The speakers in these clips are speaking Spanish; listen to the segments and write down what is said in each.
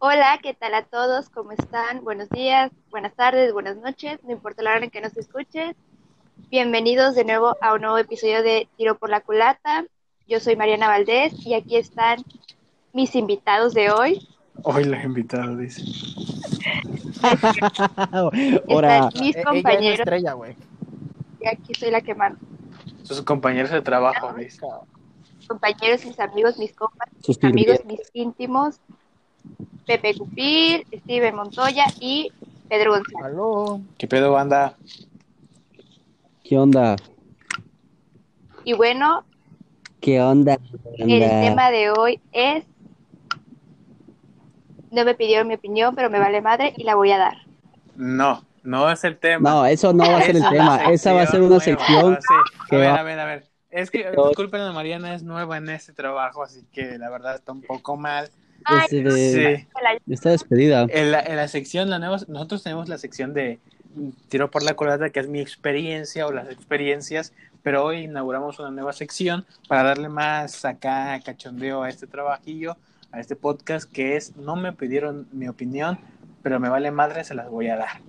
Hola, ¿qué tal a todos? ¿Cómo están? Buenos días, buenas tardes, buenas noches, no importa la hora en que nos escuches. Bienvenidos de nuevo a un nuevo episodio de Tiro por la Culata. Yo soy Mariana Valdés y aquí están mis invitados de hoy. Hoy los invitados, dice. Están mis E- ella es la compañeros estrella, güey. y aquí soy la que mando. Sus compañeros de trabajo, dice. Compañeros, mis amigos, mis compas, mis amigos, mis íntimos. Pepe Cupil, Steven Montoya y Pedro González. Aló. ¿Qué pedo, banda? ¿Qué onda? Y bueno, ¿Qué onda? El tema de hoy es, no me pidieron mi opinión, pero me vale madre y la voy a dar. No, no es el tema. No, eso no va a ser el tema. Esa va a ser una sección sección nueva, sí. que A ver, va- a ver, a ver. Es que, disculpen, a Mariana es nueva en este trabajo, así que la verdad está un poco mal. Ay, Este de- Sí. Está despedida. En la, en la sección, la nueva, nosotros tenemos la sección de Tiro por la culata, que es mi experiencia o las experiencias, pero hoy inauguramos una nueva sección para darle más acá cachondeo a este trabajillo, a este podcast, que es No me pidieron mi opinión, pero me vale madre, se las voy a dar.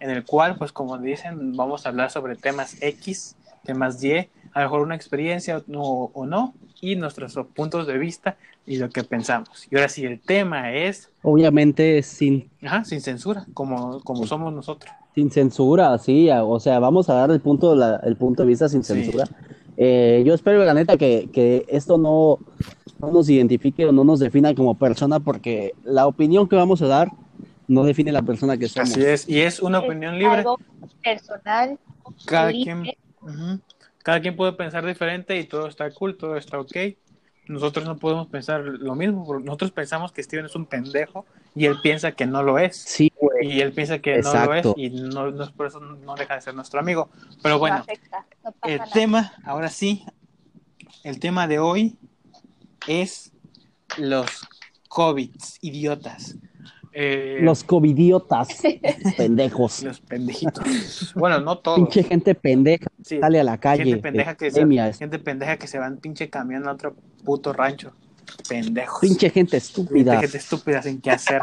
En el cual, pues como dicen, vamos a hablar sobre temas X, temas Y, a lo mejor una experiencia o, o no, y nuestros puntos de vista y lo que pensamos. Y ahora sí, el tema es Obviamente sin, Ajá, sin censura, como, como somos nosotros. sin censura, sí. O sea, vamos a dar el punto, la- el punto de vista sin Sí. censura. Eh, yo espero, la neta, que, que esto no, no nos identifique o no nos defina como persona, porque la opinión que vamos a dar no define la persona que somos. Así es, y es una opinión Es libre. algo personal. Cada libre. quien, ujú, cada quien puede pensar diferente y todo está cool, todo está ok. Nosotros no podemos pensar lo mismo, porque nosotros pensamos que Steven es un pendejo y él piensa que no lo es. Sí, güey. Y él piensa que no lo es y no, no es por eso no deja de ser nuestro amigo. Pero No bueno, afecta, no pasa el nada. tema, ahora sí, el tema de hoy es los COVIDs, idiotas. Eh, Los covidiotas, pendejos. los pendejitos. Bueno, no todos. Pinche gente pendeja, Sí, sale a la calle. gente pendeja que se, gente pendeja que se va en pinche camión a otro puto rancho. Pendejos. Pinche gente Pinche estúpida. gente estúpida sin qué hacer.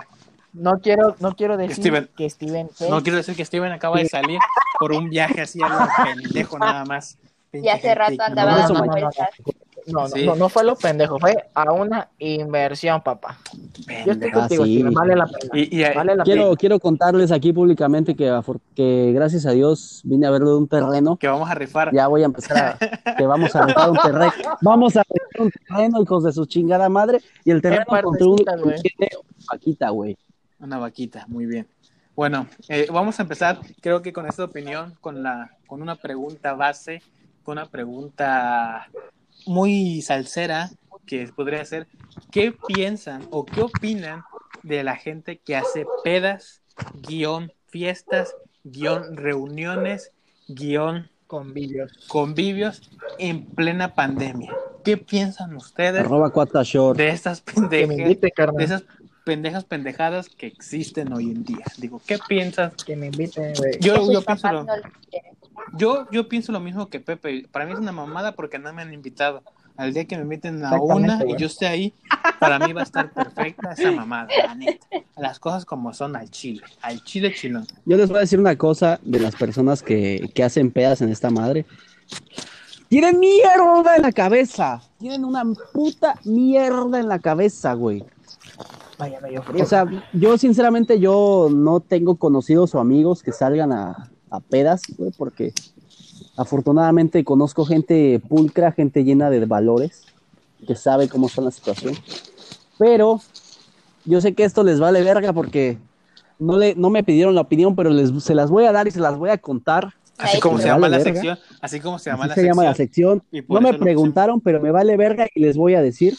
No quiero, no quiero decir Steven. que Steven No quiero decir que Steven acaba de salir por un viaje así a lo pendejo nada más. Pinche Y hace gente rato andaba No, dando no, no, no, vueltas. No, no, Sí. no, no fue lo pendejo, fue a una inversión, papá. Yo estoy contigo, sí. Vale la pena. Y, y- Vale la Quiero, pena. quiero contarles aquí públicamente que, que gracias a Dios vine a verlo de un terreno. que vamos a rifar. Ya voy a empezar a, que vamos a rentar un terreno. Vamos a rentar un terreno, hijos de su chingada madre. Y el terreno En contra un güey. vaquita, güey. Una vaquita, muy bien. Bueno, eh, vamos a empezar, creo que con esta opinión, con la, con una pregunta base, con una pregunta muy salsera, que podría ser, ¿qué piensan o qué opinan de la gente que hace pedas, guion fiestas, guion reuniones, guion Convivios. convivios en plena pandemia? ¿Qué piensan ustedes Arroba cuata short. de estas Que me pendejas? invite, de esas pendejas pendejadas que existen hoy en día. Digo, ¿qué piensas? Que me invite, güey. Yo, yo, pienso lo. Yo, yo pienso lo mismo que Pepe. Para mí es una mamada porque no me han invitado. Al día que me inviten a una y yo esté ahí, para mí va a estar perfecta esa mamada, la neta. Las cosas como son al chile, al chile chilón. Yo les voy a decir una cosa de las personas que, que hacen pedas en esta madre. Tienen mierda en la cabeza. Tienen una puta mierda en la cabeza, güey. Vaya, frío. O sea, yo sinceramente yo no tengo conocidos o amigos que salgan a, a pedas, güey, porque afortunadamente conozco gente pulcra, gente llena de valores, que sabe cómo está la situación. Pero yo sé que esto les vale verga porque no, le, no me pidieron la opinión, pero les, se las voy a dar y se las voy a contar. Así como se llama vale la verga. sección, así como se llama Así la se sección. llama la sección. y por No me preguntaron, pero me vale verga y les voy a decir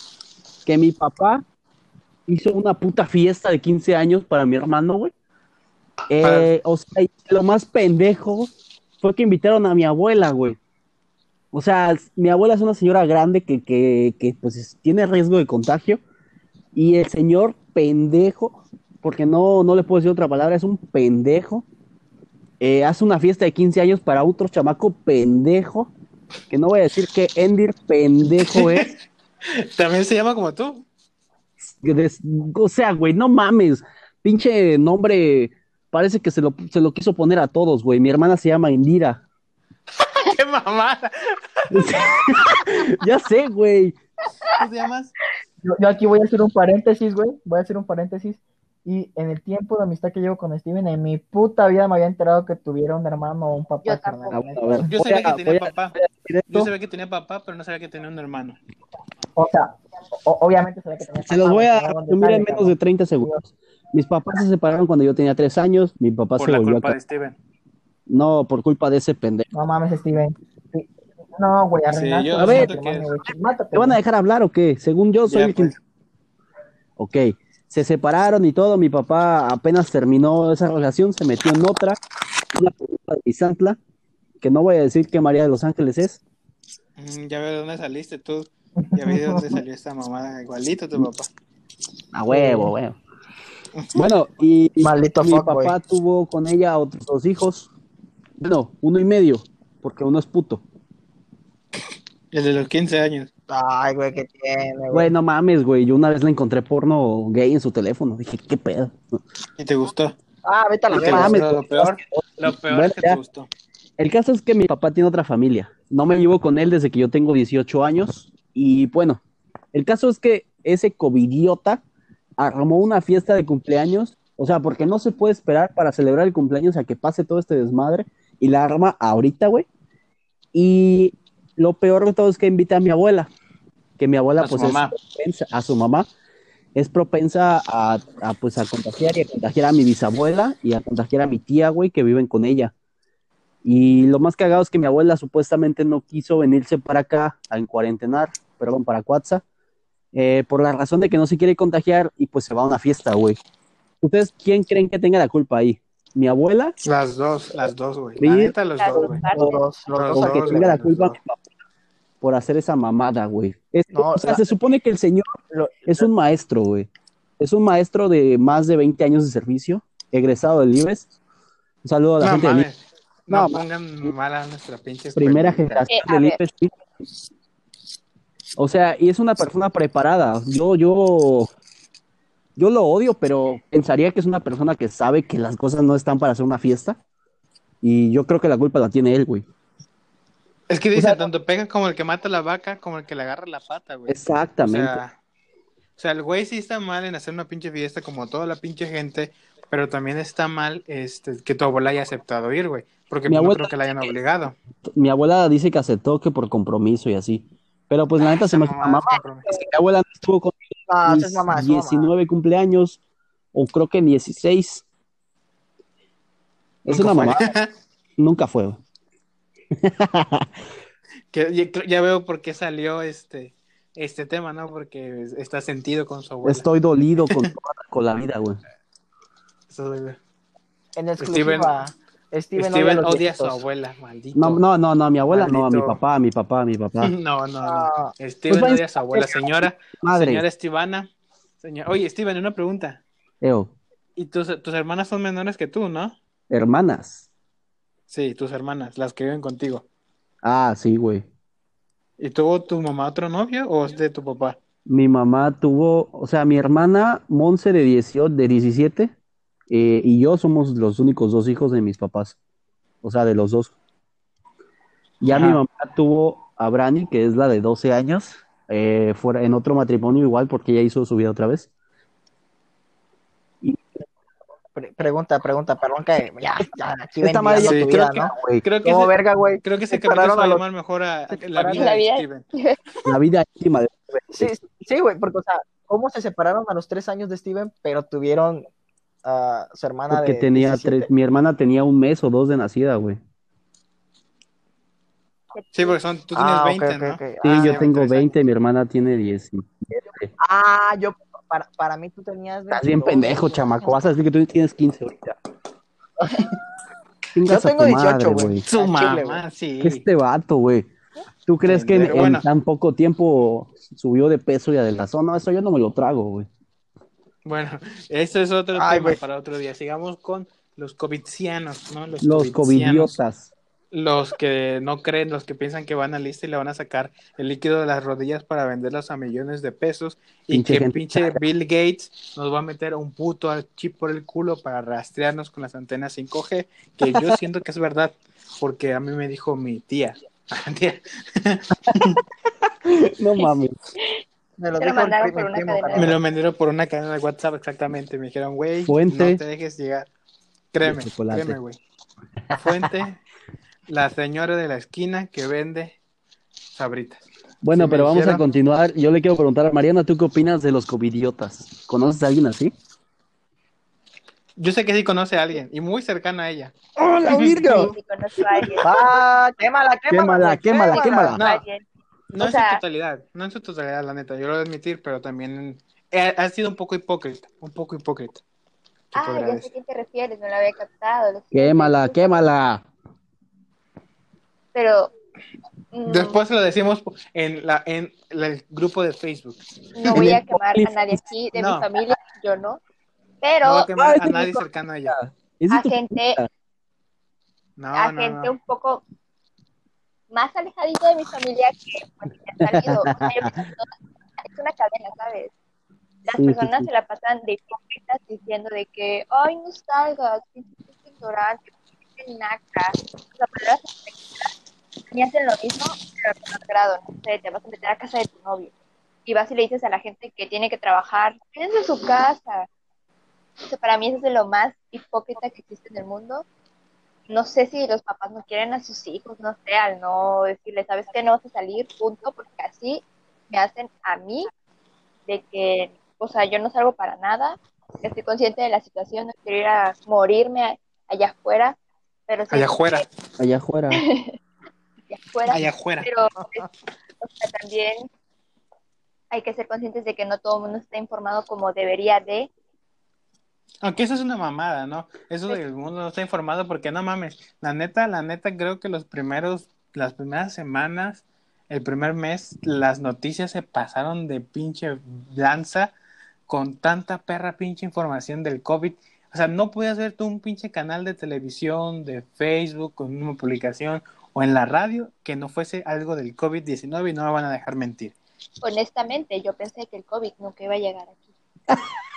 que mi papá hizo una puta fiesta de 15 años para mi hermano, güey. Eh, o sea, lo más pendejo fue que invitaron a mi abuela, güey. O sea, mi abuela es una señora grande que, que, que pues es- tiene riesgo de contagio. Y el señor pendejo, porque no, no le puedo decir otra palabra, es un pendejo. eh, hace una fiesta de 15 años para otro chamaco pendejo. Que no voy a decir que Endir pendejo es. También se llama como tú. o sea, güey, no mames. Pinche nombre, parece que se lo, se lo quiso poner a todos, güey. Mi hermana se llama Indira. ¡Qué mamada! ya sé, güey. ¿Cómo te llamas? Yo, yo aquí voy a hacer un paréntesis, güey. Voy a hacer un paréntesis. Y en el tiempo de amistad que llevo con Steven, en mi puta vida me había enterado que tuviera un hermano o un papá. Yo carnal. A ver, Yo sabía a- que tenía a papá. Yo sabía que tenía papá, pero no sabía que tenía un hermano. O sea, o- obviamente sabía que tenía Se los papá, voy a pero ¿dónde resumir en menos de 30 segundos. Mis papás se separaron cuando yo tenía 3 años. Mi papá Por se la volvió a culpa ca- de Steven. No, por culpa de ese pendejo. No mames, Steven. Sí. No, güey, arruinaste yo el A ver. que- ¿Te van a dejar hablar o qué? Según yo, soy Ya, el que... pues. Ok, se separaron y todo. Mi papá apenas terminó esa relación, se metió en otra, una de Isantla, que no voy a decir que María de los Ángeles es. Mm, Ya veo de dónde saliste tú. Ya vi de dónde salió esta mamada. Igualito tu papá. A huevo, huevo. Bueno, y Maldito mi papá tuvo con ella otros dos hijos. Bueno, uno y medio, porque uno es puto. El de los 15 años. Ay, güey, ¿qué tiene, güey? Güey, no mames, güey. Yo una vez le encontré porno gay en su teléfono. Dije, ¿qué pedo? ¿Y te gustó? Ah, vete a la ¿Y te No verga. Lo peor, lo peor Bueno, es que ya. te gustó. El caso es que mi papá tiene otra familia. No me llevo con él desde que yo tengo 18 años. Y bueno, el caso es que ese covidiota armó una fiesta de cumpleaños. O sea, porque no se puede esperar para celebrar el cumpleaños a que pase todo este desmadre. Y la arma ahorita, güey. Y lo peor de todo es que invita a mi abuela. Que mi abuela, A su pues, mamá. es propensa, a su mamá. Es propensa a, a, pues, a contagiar y a contagiar a mi bisabuela y a contagiar a mi tía, güey, que viven con ella. Y lo más cagado es que mi abuela supuestamente no quiso venirse para acá a en cuarentenar, perdón, para Cuatza, eh, por la razón de que no se quiere contagiar y pues se va a una fiesta, güey. ¿Ustedes quién creen que tenga la culpa ahí? ¿Mi abuela? Las dos, las dos, güey. La neta, los dos, güey. partes. Los dos, los Los dos O sea, que dos, tenga la culpa los mi papá por hacer esa mamada, güey. Es- No, o sea, la- se supone que el señor Lo- es un maestro, güey. Es un maestro de más de 20 años de servicio, egresado del IBES. Un saludo a la No gente del IBES. mames. No, No, pongan mal a nuestra pinche primera generación Eh, a del. O sea, y es una persona preparada. Yo, yo, yo lo odio, pero pensaría que es una persona que sabe que las cosas no están para hacer una fiesta. Y yo creo que la culpa la tiene él, güey. Es que dice, O sea, tanto pega como el que mata la vaca, como el que le agarra la pata, güey. O Exactamente. sea, o sea, el güey sí está mal en hacer una pinche fiesta como toda la pinche gente, pero también está mal este, que tu abuela haya aceptado ir, güey. Porque Mi no abuela- creo que la hayan obligado. Mi abuela dice que aceptó que por compromiso y así. Pero pues la neta se me mamá mamá. Es que mi abuela no estuvo con Ah, es mamá, es mamá. 19 cumpleaños, o creo que 16. Es una mamá. Nunca fue. güey. Que ya, veo por qué salió este, este tema, ¿no? Porque está sentido con su abuela. Estoy dolido con, toda- con la vida, güey. Eso, güey. En exclusiva. Steven, Steven odia a su abuela, maldito. No, no, no, no, a mi abuela no, a mi papá, a mi papá, a mi papá. No, no, no. Ah, Steven Pues, odia a su abuela. Señora, Madre, señora Estivana. Señor... Oye, Steven, una pregunta. Eo, ¿Y tus, tus hermanas son menores que tú, no? hermanas. Sí, tus hermanas, las que viven contigo. Ah, sí, güey. ¿Y tuvo tu mamá otro novio o es de tu papá? Mi mamá tuvo, o sea, mi hermana Monse de 18, de 17, eh, y yo somos los únicos dos hijos de mis papás. O sea, de los dos. Ya mi mamá tuvo a Brani, que es la de 12 años, eh, fuera en otro matrimonio igual, porque ella hizo su vida otra vez. pre- pregunta, pregunta, perdón que ya, ya, aquí Esta madre sí, tu creo vida, que- ¿no? Creo que, verga, güey. creo se capítulo va a llamar mejor a La vida La de vida- Steven. la vida íntima de Sí, sí, güey, porque, o sea, ¿cómo se separaron a los tres años de Steven, pero tuvieron a su hermana porque de tenía 17? tres, mi hermana tenía un mes o dos de nacida, güey. Sí, porque son, tú tienes Ah, ok, 20, ok, ¿no? ok. Sí, Ah, yo tengo tres 20, mi hermana tiene 10. Ah, yo, para, para mí tú tenías. Estás bien 22, pendejo, 22 chamaco. Vas a decir que tú tienes 15 ahorita. Yo tengo tu 18, madre, güey. Su mamá, sí. ¿Qué este vato, güey? ¿Tú crees que en, Pendejo. en Bueno. tan poco tiempo subió de peso y adelgazó? No, eso yo no me lo trago, güey. Bueno, eso es otro Ay, tema para otro día. Sigamos con los covidianos, ¿no? Los covidiotas. los que no creen, los que piensan que van a lista y le van a sacar el líquido de las rodillas para venderlos a millones de pesos y Pinche que gente. pinche Bill Gates nos va a meter un puto chip por el culo para rastrearnos con las antenas 5G, que yo siento que es verdad, porque a mí me dijo mi tía. Tía, No mames. Me lo dijo mandaron por una primo, cadena. carnal. Me lo vendieron por una cadena de WhatsApp exactamente. Me dijeron, güey, Fuente. no te dejes llegar. Créeme, créeme, güey. Fuente, la señora de la esquina que vende sabritas. Bueno, Sí pero vamos a continuar. Yo le quiero preguntar a Mariana, ¿tú qué opinas de los covidiotas? ¿Conoces a alguien así? Yo sé que sí conoce a alguien y muy cercano a ella. ¡Oh, la Sí, sí conozco a alguien. Ah, quémala, Quémala, quémala, quémala, Sí, quémala. No. No O en sea- su totalidad, no en su totalidad, la neta, yo lo voy a admitir, pero también eh, ha sido un poco hipócrita, un poco hipócrita. Ah, ya sé a quién te refieres, no lo había captado. lo siento. Quémala, quémala. Pero. mm, Después lo decimos en la en el grupo de Facebook. No voy a quemar a nadie aquí de No. mi familia, yo no. No Pero va a quemar a nadie no- cercano a ella. A gente. No, a no, gente no. un poco más alejadito de mi familia que pues, que ha salido. O sea, yo es una cadena, ¿sabes? Las Sí, personas sí. se la pasan de hipócritas diciendo de que, ay, no salgas, pinche ignorante, pinche naca. O sea, palabras. Y hacen lo mismo, pero a menor grado. No sé, te vas a meter a casa de tu novio. Y vas y le dices a la gente que tiene que trabajar, quédense en su casa. O sea, para mí eso es de lo más hipócrita que existe en el mundo. No sé si los papás no quieren a sus hijos, no sé, al no decirles, ¿sabes qué? No vas a salir, punto, porque así me hacen a mí de que, o sea, yo no salgo para nada, estoy consciente de la situación, no quiero ir a morirme allá afuera, pero sí, Allá afuera, Allá afuera. allá afuera, allá afuera. pero pues, o sea, también hay que ser conscientes de que no todo el mundo está informado como debería de, Aunque eso es una mamada, ¿no? Eso del mundo no está informado porque no mames. La neta, la neta, creo que los primeros, las primeras semanas, el primer mes, las noticias se pasaron de pinche lanza con tanta perra pinche información del COVID. O sea, no podías ver tú un pinche canal de televisión, de Facebook, con una publicación o en la radio que no fuese algo del COVID-19 y no me van a dejar mentir. honestamente, yo pensé que el COVID nunca iba a llegar aquí.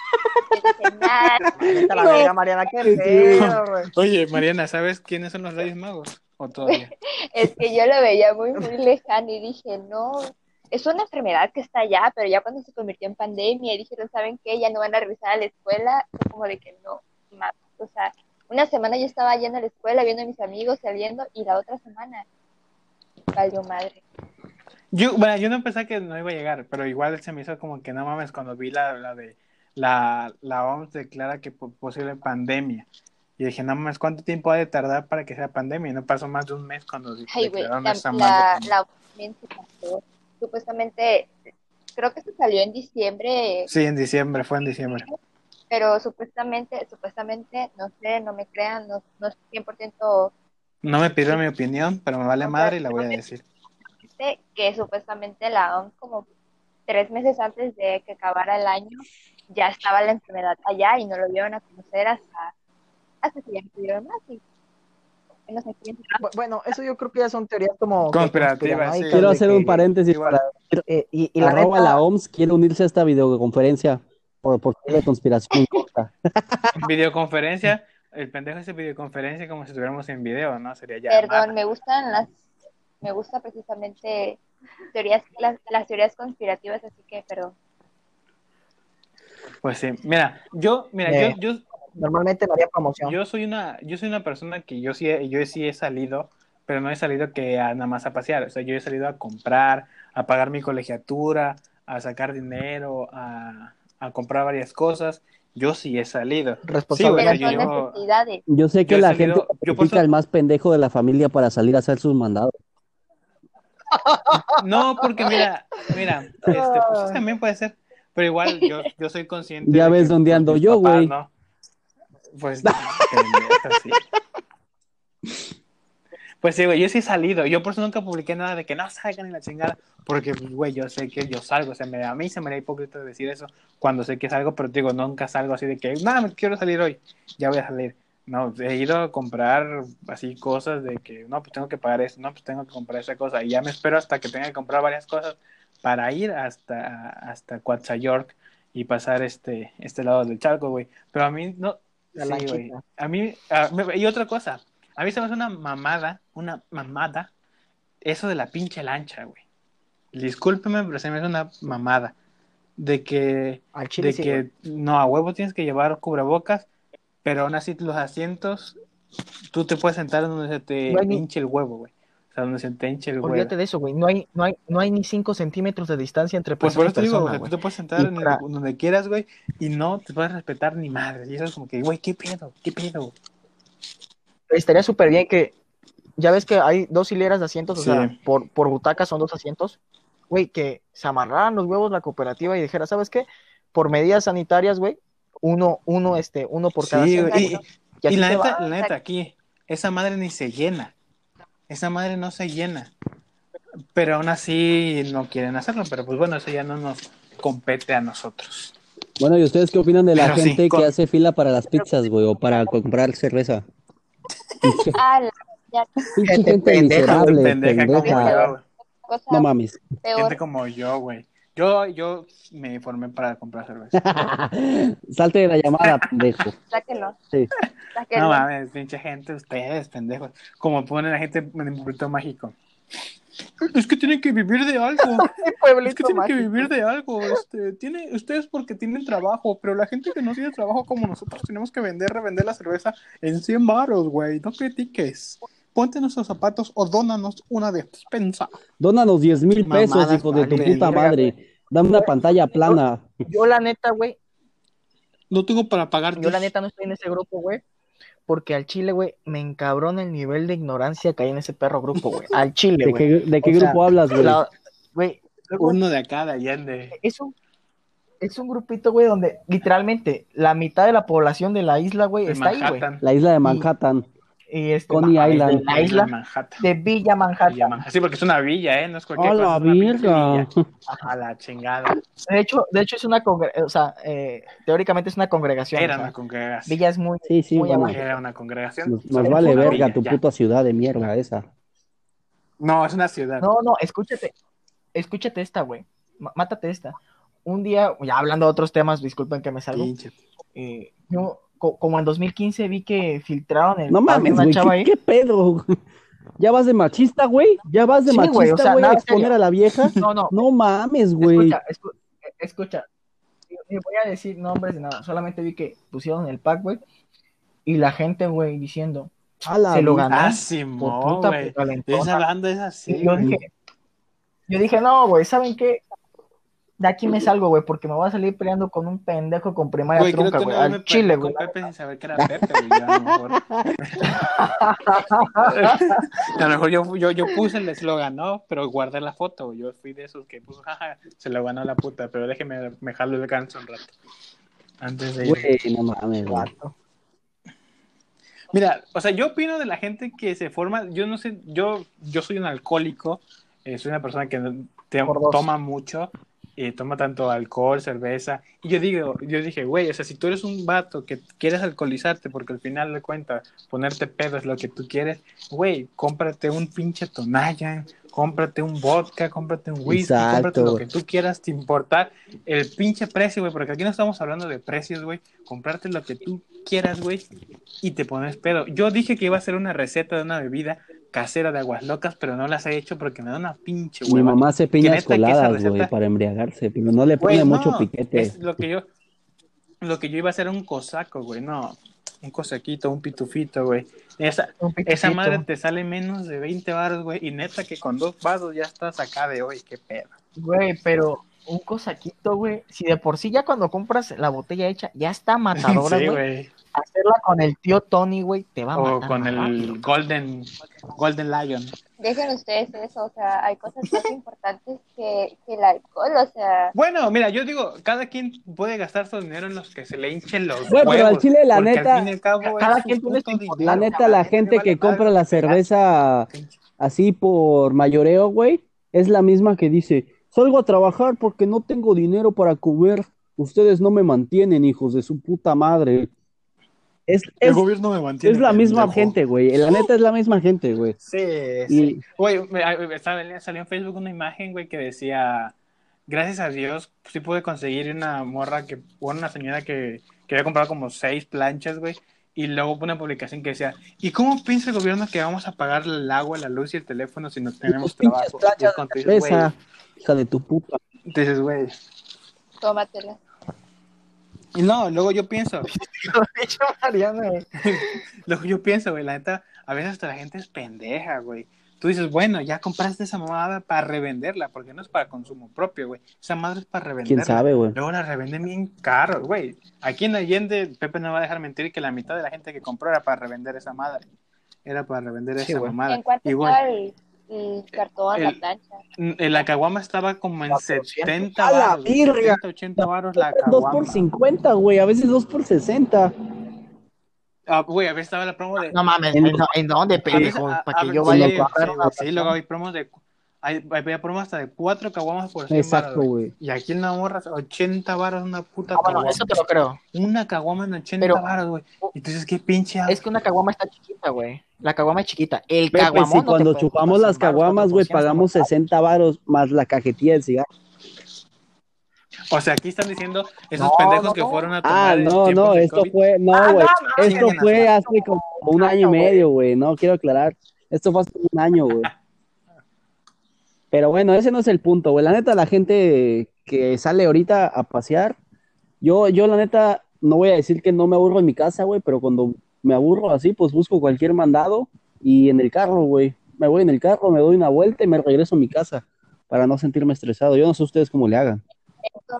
Yo dije, "Nah, Vete a la No. verga, Mariana, qué pedo. Oye, Mariana, ¿sabes quiénes son los Reyes Magos? ¿O todavía? Es que yo lo veía muy, muy lejano y dije, no, es una enfermedad que está allá, pero ya cuando se convirtió en pandemia y dijeron, ¿saben qué? Ya no van a regresar a la escuela, fue como de que no, mames. O sea, una semana yo estaba yendo a la escuela, viendo a mis amigos, saliendo, y la otra semana, valió madre. Yo, bueno, yo no pensé que no iba a llegar, pero igual se me hizo como que no mames cuando vi la, la de la, la OMS declara que po- posible pandemia. Y dije, no mames, ¿cuánto tiempo ha de tardar para que sea pandemia? Y no pasó más de un mes cuando declararon la, la, la se pasó. Supuestamente, creo que se salió en diciembre, Sí, en diciembre, fue en diciembre. pero supuestamente, supuestamente, no sé, no me crean, no, no es 100% No me pidieron mi opinión, pero me vale madre y la voy a decir. que supuestamente la OMS como tres meses antes de que acabara el año ya estaba la enfermedad allá y no lo dieron a conocer hasta, hasta que ya no pudieron más y no sé quién Bu- Bueno, eso yo creo que ya son teorías como Conspirativas, sí. Quiero hacer un paréntesis para eh, y, y la arroba neta, la OMS quiere unirse a esta videoconferencia por, por de conspiración. Videoconferencia, el pendejo hace videoconferencia como si estuviéramos en video, ¿no? Sería ya. perdón me gustan las me gusta precisamente teorías las, las teorías conspirativas así que perdón Pues sí, mira, yo, mira, Eh. yo, yo, normalmente no haría promoción. Yo soy una, yo soy una persona que yo sí, he- yo sí he salido, pero no he salido que a, nada más a pasear. O sea, yo he salido a comprar, a pagar mi colegiatura, a sacar dinero, a, a comprar varias cosas. Yo sí he salido. Responsable. Sí, yo- necesidades Yo sé que Yo la salido- gente yo por al más pendejo de la familia para salir a hacer sus mandados. No, porque mira, mira, este, pues también puede ser. Pero igual yo, yo soy consciente. Ya ves que, dónde pues, ando yo, güey. ¿no? Pues, sí. Pues sí, güey, yo sí he salido. Yo por eso nunca publiqué nada de que no salgan ni la chingada. Porque, pues, güey, yo sé que yo salgo. O sea, me- a mí se me da hipócrita decir eso cuando sé que salgo, pero digo, nunca salgo así de que, no, me quiero salir hoy. Ya voy a salir. No, he ido a comprar así cosas de que, no, pues tengo que pagar esto, no, pues tengo que comprar esa cosa. Y ya me espero hasta que tenga que comprar varias cosas para ir hasta, hasta y pasar este, este lado del charco, güey. Pero a mí no. Sí, güey. A mí, a- me- y otra cosa, a mí se me hace una mamada, una mamada, eso de la pinche lancha, güey. Discúlpeme, pero se me hace una mamada. De que Al chile de sí, que güey. no, a huevo tienes que llevar cubrebocas, pero aún así los asientos, tú te puedes sentar en donde se te hinche el huevo, güey. Sea, donde se el huevo. Olvídate de eso, güey. No hay, no, hay, no hay ni 5 centímetros de distancia entre Pues por eso te digo, güey. tú te puedes sentar en el- donde quieras, güey, y no te puedes respetar ni madre. Y eso es como que, güey, ¿qué pedo? ¿Qué pedo? Estaría súper bien que. Ya ves que hay dos hileras de asientos, o sea, por, por butaca son dos asientos. Güey, que se amarraran los huevos la cooperativa y dijera, ¿sabes qué? Por medidas sanitarias, güey, uno, uno, este, uno por cada Sí, güey, asiento. y, la neta, va. la neta, aquí, esa madre ni se llena. Esa madre no se llena. Pero aún así no quieren hacerlo. Pero pues bueno, eso ya no nos compete a nosotros. Bueno, ¿y ustedes qué opinan de la Pero sí, gente con- que hace fila para las pizzas, güey, o para comprar cerveza? Ah, ya, Gente pendeja, miserable, pendeja como yo, No mames. peor. Gente como yo, güey. Yo, yo me informé para comprar cerveza. Salte de la llamada, pendejo. Sáquenlo. Sí. Sáquenlo. No mames, pinche gente, ustedes, pendejos. Como ponen la gente en el pueblito mágico. Es que tienen que vivir de algo. Es que tienen que vivir de algo. Este, tiene, ustedes porque tienen trabajo, pero la gente que no tiene trabajo como nosotros tenemos que vender, revender la cerveza en 100 baros, güey. No critiques. Ponte nuestros zapatos o dónanos una despensa. Dónanos 10 mil pesos, Mamadas, hijo de tu puta madre. Dame una pantalla plana. Yo, la neta, güey, No tengo para pagar. yo la neta no estoy en ese grupo, güey. Porque al chile, güey, me encabrona el nivel de ignorancia que hay en ese perro grupo, güey. Al chile, ¿De güey. qué, de qué O sea, grupo hablas, güey? La- Güey, luego Uno de acá, de Allende. es un, es un grupito, güey, donde literalmente la mitad de la población de la isla, güey, De está ahí, güey. Manhattan. La isla de Manhattan. Y este, Coney no, Island. De la isla Manhattan. de Villa Manhattan. Villa Manhattan. Sí, porque es una villa, ¿eh? No es cualquier ¡A cosa. villa. A la chingada. De hecho, de hecho es una o sea, eh, teóricamente es una congregación. Era o sea, una congregación. Villa es muy, Sí, sí, muy bueno. abajo. Era una congregación. Nos, vale verga villa, tu ya. puta ciudad de mierda esa. No, es una ciudad. No, no, escúchate, escúchate esta, güey. Mátate esta. Un día, ya hablando de otros temas, disculpen que me salgo. Eh, yo, co- como en 2015 vi que filtraron el No de mames, güey. ¿Qué, pedo? ¿Ya vas de machista, güey? ¿Ya vas de Sí, machista, güey, o sea, nada, a exponer serio. a la vieja? No, no, No mames, güey. escucha, escu- eh, escucha. Ni- Ni voy a decir nombres ni nada, solamente vi que pusieron el pack, güey. Y la gente, güey, diciendo, A la se lo ganó. Ah. Esa banda es así. Yo dije, yo dije, no, güey, ¿saben qué? De aquí me salgo, güey, porque me voy a salir peleando con un pendejo con primaria Güey, trunca, güey, al chile, güey. con Pepe sin saber que era Pepe, güey. yo A lo mejor, a lo mejor yo, yo, yo puse el eslogan, ¿no? Pero guardé la foto. Yo fui de esos que puso, jaja, se lo ganó la puta. Pero déjeme, me jalo el ganso un rato. Antes de ir. Güey, no mames. Vato. Mira, o sea, yo opino de la gente que se forma, yo no sé, yo, yo soy un alcohólico, eh, soy una persona que te- toma mucho, eh, toma tanto alcohol, cerveza, y yo digo, yo dije, güey, o sea, si tú eres un vato que quieres alcoholizarte porque al final de cuentas ponerte pedo es lo que tú quieres, güey, cómprate un pinche Tonayan, cómprate un vodka, cómprate un whisky, Exacto. cómprate lo que tú quieras, te importar el pinche precio, güey, porque aquí no estamos hablando de precios, güey, comprarte lo que tú quieras, güey, y te pones pedo. Yo dije que iba a hacer una receta de una bebida casera de aguas locas, pero no las he hecho porque me da una pinche Mi mamá hace piñas coladas, güey, para embriagarse, pero no le pone mucho no, piquete. Es lo que yo lo que yo iba a hacer un cosaco, güey, no, un cosaquito, un pitufito, güey. Esa esa madre te sale menos de 20 baros, güey, y neta que con dos vasos ya estás acá de hoy, qué pedo. Güey, pero un cosaquito, güey. Si de por sí ya cuando compras la botella hecha, ya está matadora, Sí, güey. Hacerla con el tío Tony, güey, te va a O matar. con más el rápido. Golden Golden Lion. Dejen ustedes eso, o sea, hay cosas más importantes que, que el alcohol, o sea, Bueno, mira, yo digo, cada quien puede gastar su dinero en los que se le hinchen los Güey, huevos. pero al chile, la neta, al fin y al cabo cada quien tiene puto su dinero, La neta, la gente que compra madre la cerveza así por mayoreo, güey, es la misma que dice, salgo a trabajar porque no tengo dinero para comer. Ustedes no me mantienen, hijos de su puta madre. Es, El es, gobierno me mantiene. es la misma gente, güey. La neta es la misma gente, güey. Sí, sí. Y Güey, salió en Facebook una imagen, güey, que decía, gracias a Dios, sí pude conseguir una morra que, o una señora que, que había comprado como seis planchas, güey, y luego una publicación que decía, ¿y cómo piensa el gobierno que vamos a pagar el agua, la luz y el teléfono si no tenemos trabajo? dices, hija de tu puta. dices, güey. Tómatela. Y no, luego yo pienso, Lo he dicho Mariana, güey. luego yo pienso, güey, la neta, a veces hasta la gente es pendeja, güey. Tú dices, bueno, ya compraste esa mamada para revenderla, porque no es para consumo propio, güey. Esa madre es para revenderla. ¿Quién sabe, güey? Luego la revenden bien caro, güey. Aquí en Allende, Pepe no va a dejar mentir que la mitad de la gente que compró era para revender esa madre. Era para revender Sí, esa güey. mamada. ¿En cuánto el, el cartón, la el- plancha? en la caguama estaba como en 400. 70 ¡A la baros, virga! 70, 80 baros la Dos caguama. por 50, güey. A veces dos por 60. Ah, güey, a veces estaba la promo de... No mames, En- ¿en, dó- ¿en dónde, pendejo? Para que ver, yo sí, vaya sí, a comprar Sí, plancha. luego hay promos de... Hay, había promos hasta de 4 caguamas por 100 Exacto, güey. Y aquí en la morra, 80 baros una puta Ah, bueno, eso te lo creo. Una caguama en 80 Pero- baros, güey. Dices, qué pinche... Es que una caguama está chiquita, güey. La caguama es chiquita. El caguamón si no cuando chupamos las 100 varos, caguamas, güey, 400 pagamos está más 60 varos más la cajetilla del cigarro. O sea, aquí están diciendo esos No, pendejos no, que fueron a tomar Ah, no, no, esto COVID. fue, Ah, no, güey, no, esto fue hace como un año y medio, güey, no quiero aclarar, esto fue hace un año, güey. Pero bueno, ese no es el punto, güey, la neta, la gente que sale ahorita a pasear, yo, yo la neta, no voy a decir que no me aburro en mi casa, güey, pero cuando me aburro así, pues busco cualquier mandado y en el carro, güey, me voy en el carro, me doy una vuelta y me regreso a mi casa para no sentirme estresado, yo no sé ustedes cómo le hagan. Eso,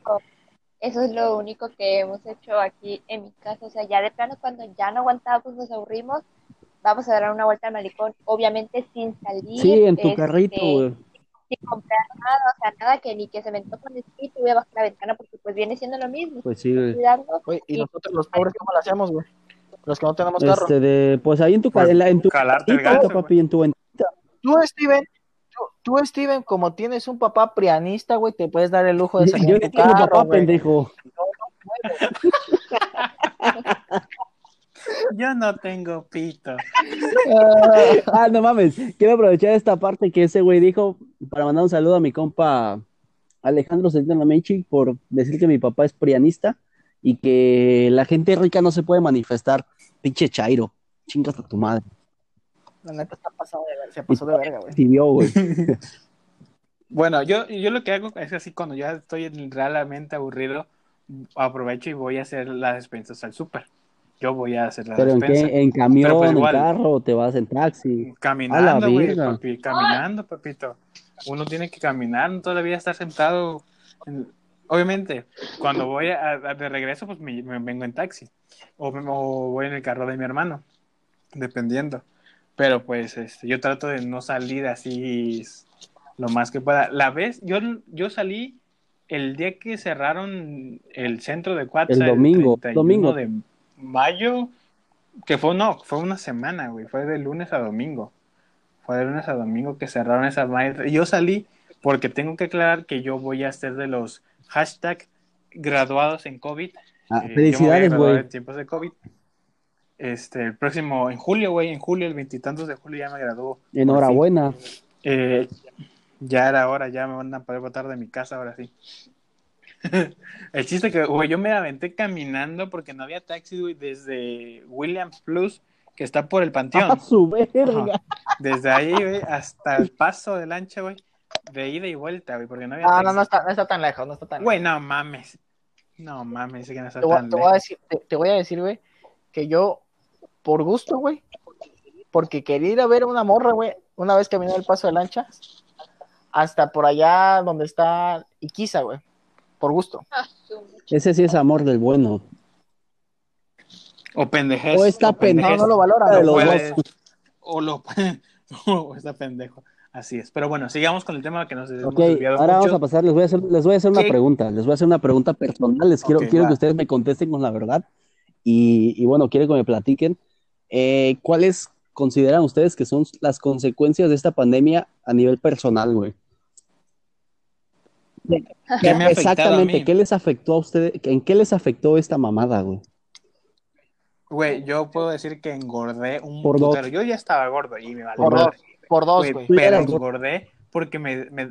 eso es lo único que hemos hecho aquí en mi casa. O sea, ya de plano, cuando ya no aguantamos, nos aburrimos, vamos a dar una vuelta al malecón. Obviamente sin salir. Sí, en tu este, carrito, güey. Sin comprar nada, o sea, nada que ni que se me antoje un espíritu, voy a bajar la ventana porque pues viene siendo lo mismo. Pues sí, güey. Y nosotros los pobres, ¿cómo lo hacemos, güey? Los que no tenemos carro. Este de, pues ahí en tu, Pues, en la- en tu el gato, papi, en tu ventana. Tú, Steven, tú, Steven, como tienes un papá prianista, güey, te puedes dar el lujo de salir Yo tu tengo carro, papá, güey. pendejo. Yo no tengo pito. Ah, no mames. Quiero aprovechar esta parte que ese güey dijo para mandar un saludo a mi compa Alejandro Centeno Mechi por decir que mi papá es prianista y que la gente rica no se puede manifestar. Pinche Chairo. Chingas a tu madre. La neta está pasado de verga, se pasó de verga, güey. Güey. Bueno, yo, yo lo que hago es así cuando ya estoy realmente aburrido, aprovecho y voy a hacer las despensas al súper. Yo voy a hacer la Pero en despensa. qué, en camión, pues en carro, te vas en taxi. Caminando, güey, papi, caminando, papito. Uno tiene que caminar, no todavía estar sentado. en- Obviamente, cuando voy a, a- de regreso, pues me, me vengo en taxi. O voy en el carro de mi hermano, dependiendo. Pero pues este, yo trato de no salir así lo más que pueda. La vez, yo, yo salí el día que cerraron el centro de Cuatza, El domingo, 31 domingo. de mayo, que fue, no, fue una semana, güey, fue de lunes a domingo. Fue de lunes a domingo que cerraron esa. Y yo salí porque tengo que aclarar que yo voy a ser de los hashtag graduados en COVID. Ah, Eh, felicidades, güey. En tiempos de COVID. Este, el próximo, en julio, güey, en julio, el veintitantos de julio ya me graduó. Enhorabuena. Eh, ya era hora, ya me van a poder botar de mi casa ahora sí. El chiste que, güey, yo me aventé caminando porque no había taxi, güey, desde Williams Plus, que está por el A panteón. su verga. Ajá. Desde ahí, güey, hasta el paso de lancha, güey, de ida y vuelta, güey, porque no había Ah, taxi. no, no está, no está tan lejos, no está tan Güey, no mames. No mames, que no está Te voy, tan te voy a lejos. decir, te, te voy a decir, güey, que yo, por gusto, güey, porque quería ir a ver a una morra, güey, una vez caminé el paso de lancha, hasta por allá donde está Iquiza, güey, por gusto. Ese sí es amor del bueno. O pendejez. O está pendejo. No, no lo los puede- dos. o lo o está pendejo. Así es. Pero bueno, sigamos con el tema que nos hemos Ok, desviado ahora mucho. vamos a pasar, les voy a hacer, les voy a hacer una pregunta, les voy a hacer una pregunta personal, les quiero, quiero va. que ustedes me contesten con la verdad y, y bueno, quiero que me platiquen eh, cuáles consideran ustedes que son las consecuencias de esta pandemia a nivel personal, güey. ¿Qué me ha afectado a Exactamente, mí? ¿qué les afectó a ustedes? ¿En qué les afectó esta mamada, güey? Güey, yo puedo decir que engordé un Por dos. Yo ya estaba gordo y me valió Por dos, por dos, Güey, pero engordé porque me, me-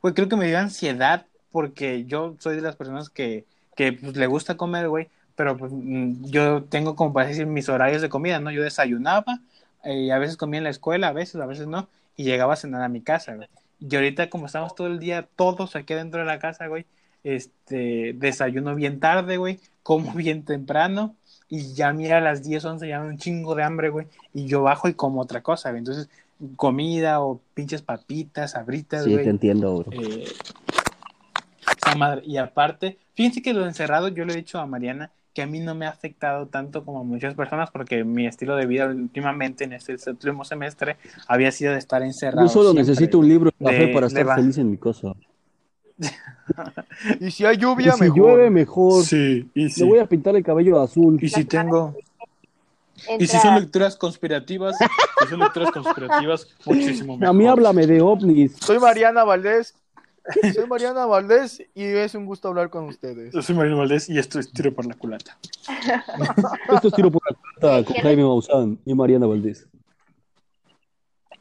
güey, creo que me dio ansiedad porque yo soy de las personas que, que pues, le gusta comer, güey, pero pues, mm, yo tengo como para decir mis horarios de comida, ¿no? Yo desayunaba, eh, a veces comía en la escuela, a veces, a veces no, y llegaba a cenar a mi casa, güey. Y ahorita como estamos todo el día todos aquí dentro de la casa, güey, este, desayuno bien tarde, güey, como bien temprano, y ya mira a las 10, 11, ya me un chingo de hambre, güey, y yo bajo y como otra cosa, güey. Entonces, comida o pinches papitas, sabritas, Sí, güey. te entiendo, bro. Eh, esa madre. Y aparte, fíjense que lo encerrado, yo le he dicho a Mariana que a mí no me ha afectado tanto como a muchas personas porque mi estilo de vida últimamente en este último semestre había sido de estar encerrado. Yo solo siempre. necesito un libro de café De- para de estar feliz en mi casa. Y si hay Y lluvia, si mejor. llueve, mejor. Sí, y si, Le voy a pintar el cabello azul. y si tengo... Y si son lecturas conspirativas, si son lecturas conspirativas, muchísimo mejor. A mí háblame de ovnis. Soy Mariana Valdés. Soy Mariana Valdés y es un gusto hablar con ustedes. Yo soy Marino Valdés y esto es Tiro por la Culata. Esto es tiro por la puerta con Jaime Maussan y Mariana Valdés.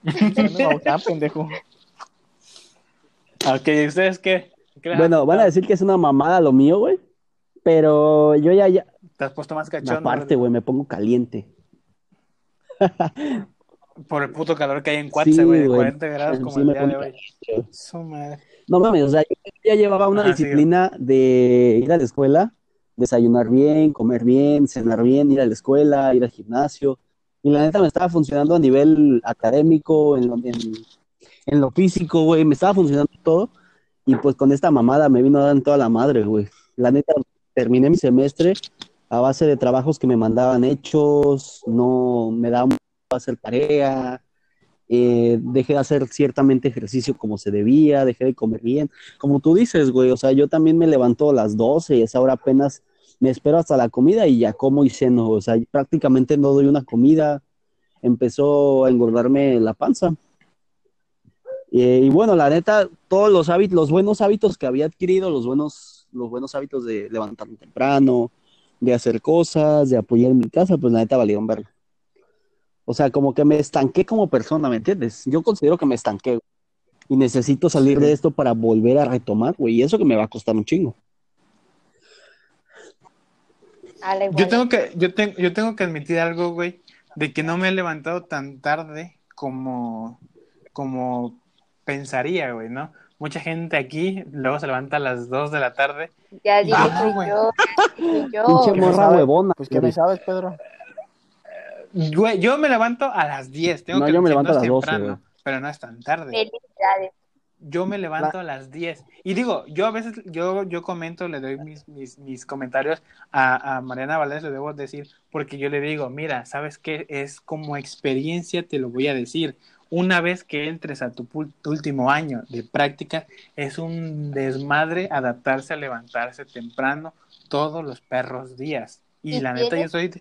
No, tan pendejo. Ok, ¿ustedes qué? ¿Qué Bueno, van a decir que es una mamada lo mío, güey. Pero yo ya, ya, ¿Te has puesto más cachondo? aparte, güey, me pongo caliente. Por el puto calor que hay en Cuatza, güey, de güey. 40 grados como Sí, el día de hoy. Su madre. No mames, o sea, yo ya llevaba una disciplina de ir a la escuela, desayunar bien, comer bien, cenar bien, ir a la escuela, ir al gimnasio. Y la neta me estaba funcionando a nivel académico, en lo, en, en lo físico, güey, me estaba funcionando todo. Y pues con esta mamada me vino a dar en toda la madre, güey. La neta, terminé mi semestre a base de trabajos que me mandaban hechos, no me daban hacer tarea, eh, dejé de hacer ciertamente ejercicio como se debía, dejé de comer bien. Como tú dices, güey, o sea, yo también me levanto a las 12 y a esa hora apenas me espero hasta la comida y ya como y ceno. O sea, prácticamente no doy una comida. Empezó a engordarme la panza. Eh, y bueno, la neta, todos los hábitos, los buenos hábitos que había adquirido, los buenos, los buenos hábitos de levantarme temprano, de hacer cosas, de apoyar mi casa, pues la neta valieron verlo. O sea, como que me estanqué como persona, ¿me entiendes? Yo considero que me estanqué, güey. Y necesito salir de esto para volver a retomar, güey. Y eso que me va a costar un chingo. Yo tengo que, yo tengo, yo tengo que admitir algo, güey, de que no me he levantado tan tarde como, como pensaría, güey, ¿no? Mucha gente aquí luego se levanta a las 2 de la tarde. Ya dije, Ah, soy güey. yo, soy yo. Pinche ¿qué me morra huevona. Pues, ¿qué me sabes, Pedro? Güey, yo me levanto a las 10, tengo No, que yo me levanto a las 12, temprano, pero no es tan tarde. Felicidades. Yo me levanto a las 10. Y digo, yo a veces, yo, yo comento, le doy mis, mis, mis comentarios a, a Mariana Valdés, le debo decir, porque yo le digo, mira, ¿sabes qué? Es como experiencia, te lo voy a decir. Una vez que entres a tu, último año de práctica, es un desmadre adaptarse a levantarse temprano todos los perros días. Y ¿Y la neta, yo soy,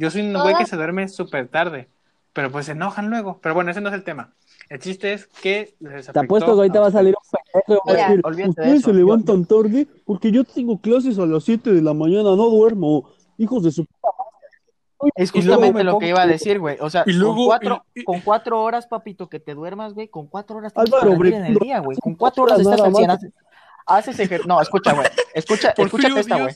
yo soy un güey que se duerme súper tarde, pero pues se enojan luego. Pero bueno, ese no es el tema. El chiste es que les Te apuesto que ahorita va a salir un pendejo y va a Mira, decir, olvídate de ustedes eso. se levantan tarde porque yo tengo clases a las 7 de la mañana, no duermo. Hijos de su Es justamente me lo pongo- que iba a decir, güey. O sea, luego- con, cuatro, y- y- con cuatro horas, papito, que te duermas, güey. Con cuatro horas tienes Álvaro en el día, güey. Con cuatro horas estás al. 100. Haces, haces ejer... No, escucha, güey. Escucha, escúchate esta, güey.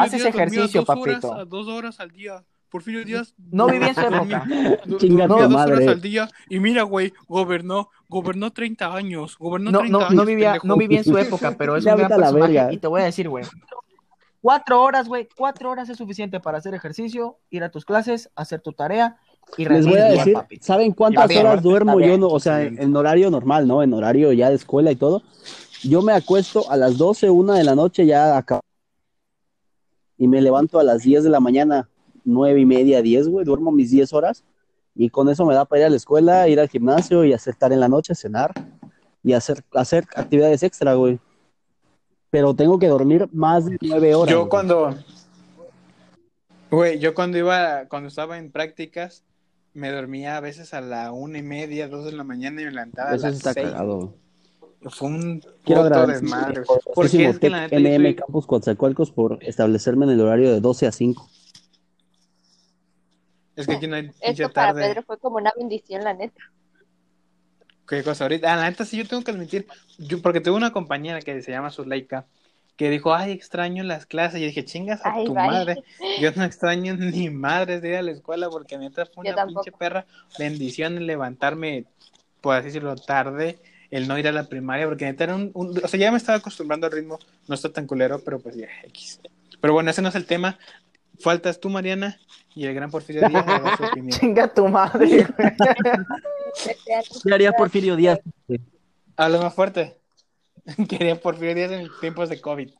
Haces ejercicio, dos horas papito. a dos horas al día. Porfirio Díaz No vivía en su época. dormía dos horas madre. al día y mira, güey, gobernó, gobernó 30 años, gobernó No, 30 no, años, no, vivía, no vivía en su época, pero es un gran personaje. Y te voy a decir, güey. Cuatro horas, güey. Cuatro horas es suficiente para hacer ejercicio, ir a tus clases, hacer tu tarea y Les voy a decir, papi. ¿saben cuántas bien, horas duermo bien, yo? No, o sea, en, en horario normal, ¿no? En horario ya de escuela y todo. Yo me acuesto a las 12, una de la noche ya acá. Y me levanto a las 10 de la mañana, nueve y media, 10, güey. Duermo mis 10 horas. Y con eso me da para ir a la escuela, ir al gimnasio y hacer estar en la noche, cenar y hacer, hacer actividades extra, güey. Pero tengo que dormir más de 9 horas. Yo güey. cuando, güey, yo cuando iba, cuando estaba en prácticas, me dormía a veces a la una y media, dos de la mañana y me levantaba a las está seis. cagado. Fue un Quiero agradecer desmadre. Porque es que la neta soy- Campus Coatzacoalcos por establecerme en el horario de 12 a 5. Es que aquí no hay Esto para tarde. Pedro fue como una bendición, la neta. ¿Qué cosa ahorita? Ah, la neta sí, yo tengo que admitir, yo, porque tuve una compañera que se llama Zuleika, que dijo, ay, extraño las clases. Y dije, chingas a Ay, tu madre. Yo no extraño ni madres de ir a la escuela porque neta fue una pinche perra bendición el levantarme, por así decirlo, tarde, el no ir a la primaria, porque neta era un, un- o sea, ya me estaba acostumbrando al ritmo, no está tan culero, pero pues ya, X. Pero bueno, ese no es el tema. Faltas tú, Mariana, y el gran Porfirio Díaz su opinión. Chinga tu madre. ¿Qué haría Porfirio Díaz? Habla más fuerte. Quería Porfirio Díaz en tiempos de COVID.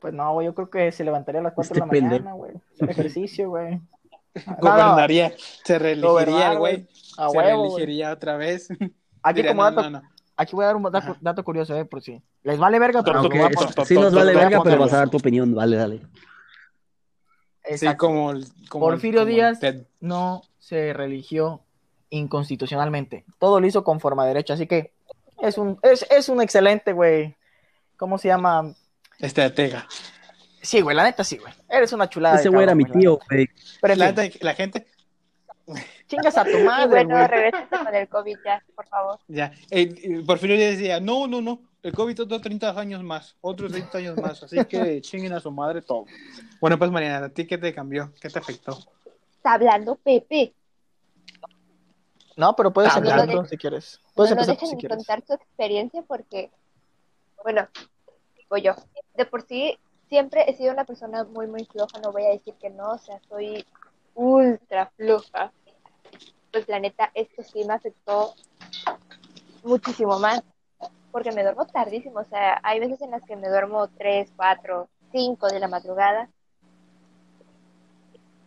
Pues no, güey, yo creo que se levantaría a las 4 de la Este pendejo. mañana, güey. Ejercicio, güey. No, no, Gobernaría, se reelegiría güey. se huevo, reelegiría otra vez. Aquí Diría, como no, dato, no, no. aquí voy a dar un dato, dato curioso, eh, por si. Les vale verga, pero Sí nos vale verga, pero vas a dar tu opinión. Vale, dale. Sí, como, el- como el- Porfirio como Díaz no se religió inconstitucionalmente. Todo lo hizo con forma derecha, así que es un, es, es un excelente, güey. ¿Cómo se llama? Estratega. Sí, güey, la neta sí, güey. Eres una chulada. de Ese güey era mi tío, güey. La, la gente, chingas a tu Y madre, bueno, güey. regrésate con el COVID ya, por favor. ya. eh, eh, Porfirio Díaz decía: No, no, no. El COVID otros 30 años más. Otros 30 años más. Así que chinguen a su madre todo. Bueno, pues, Mariana, ¿a ti qué te cambió? ¿Qué te afectó? Está hablando Pepe. No, pero puedes Está empezar hablando. si quieres. No, Puedes no empezar tú dejen si de quieres. contar su experiencia porque, bueno, voy yo. De por sí, siempre he sido una persona muy, muy floja, no voy a decir que no, o sea, soy ultra floja. Pues la neta, esto sí me afectó muchísimo más, porque me duermo tardísimo, o sea, hay veces en las que me duermo 3, 4, 5 de la madrugada.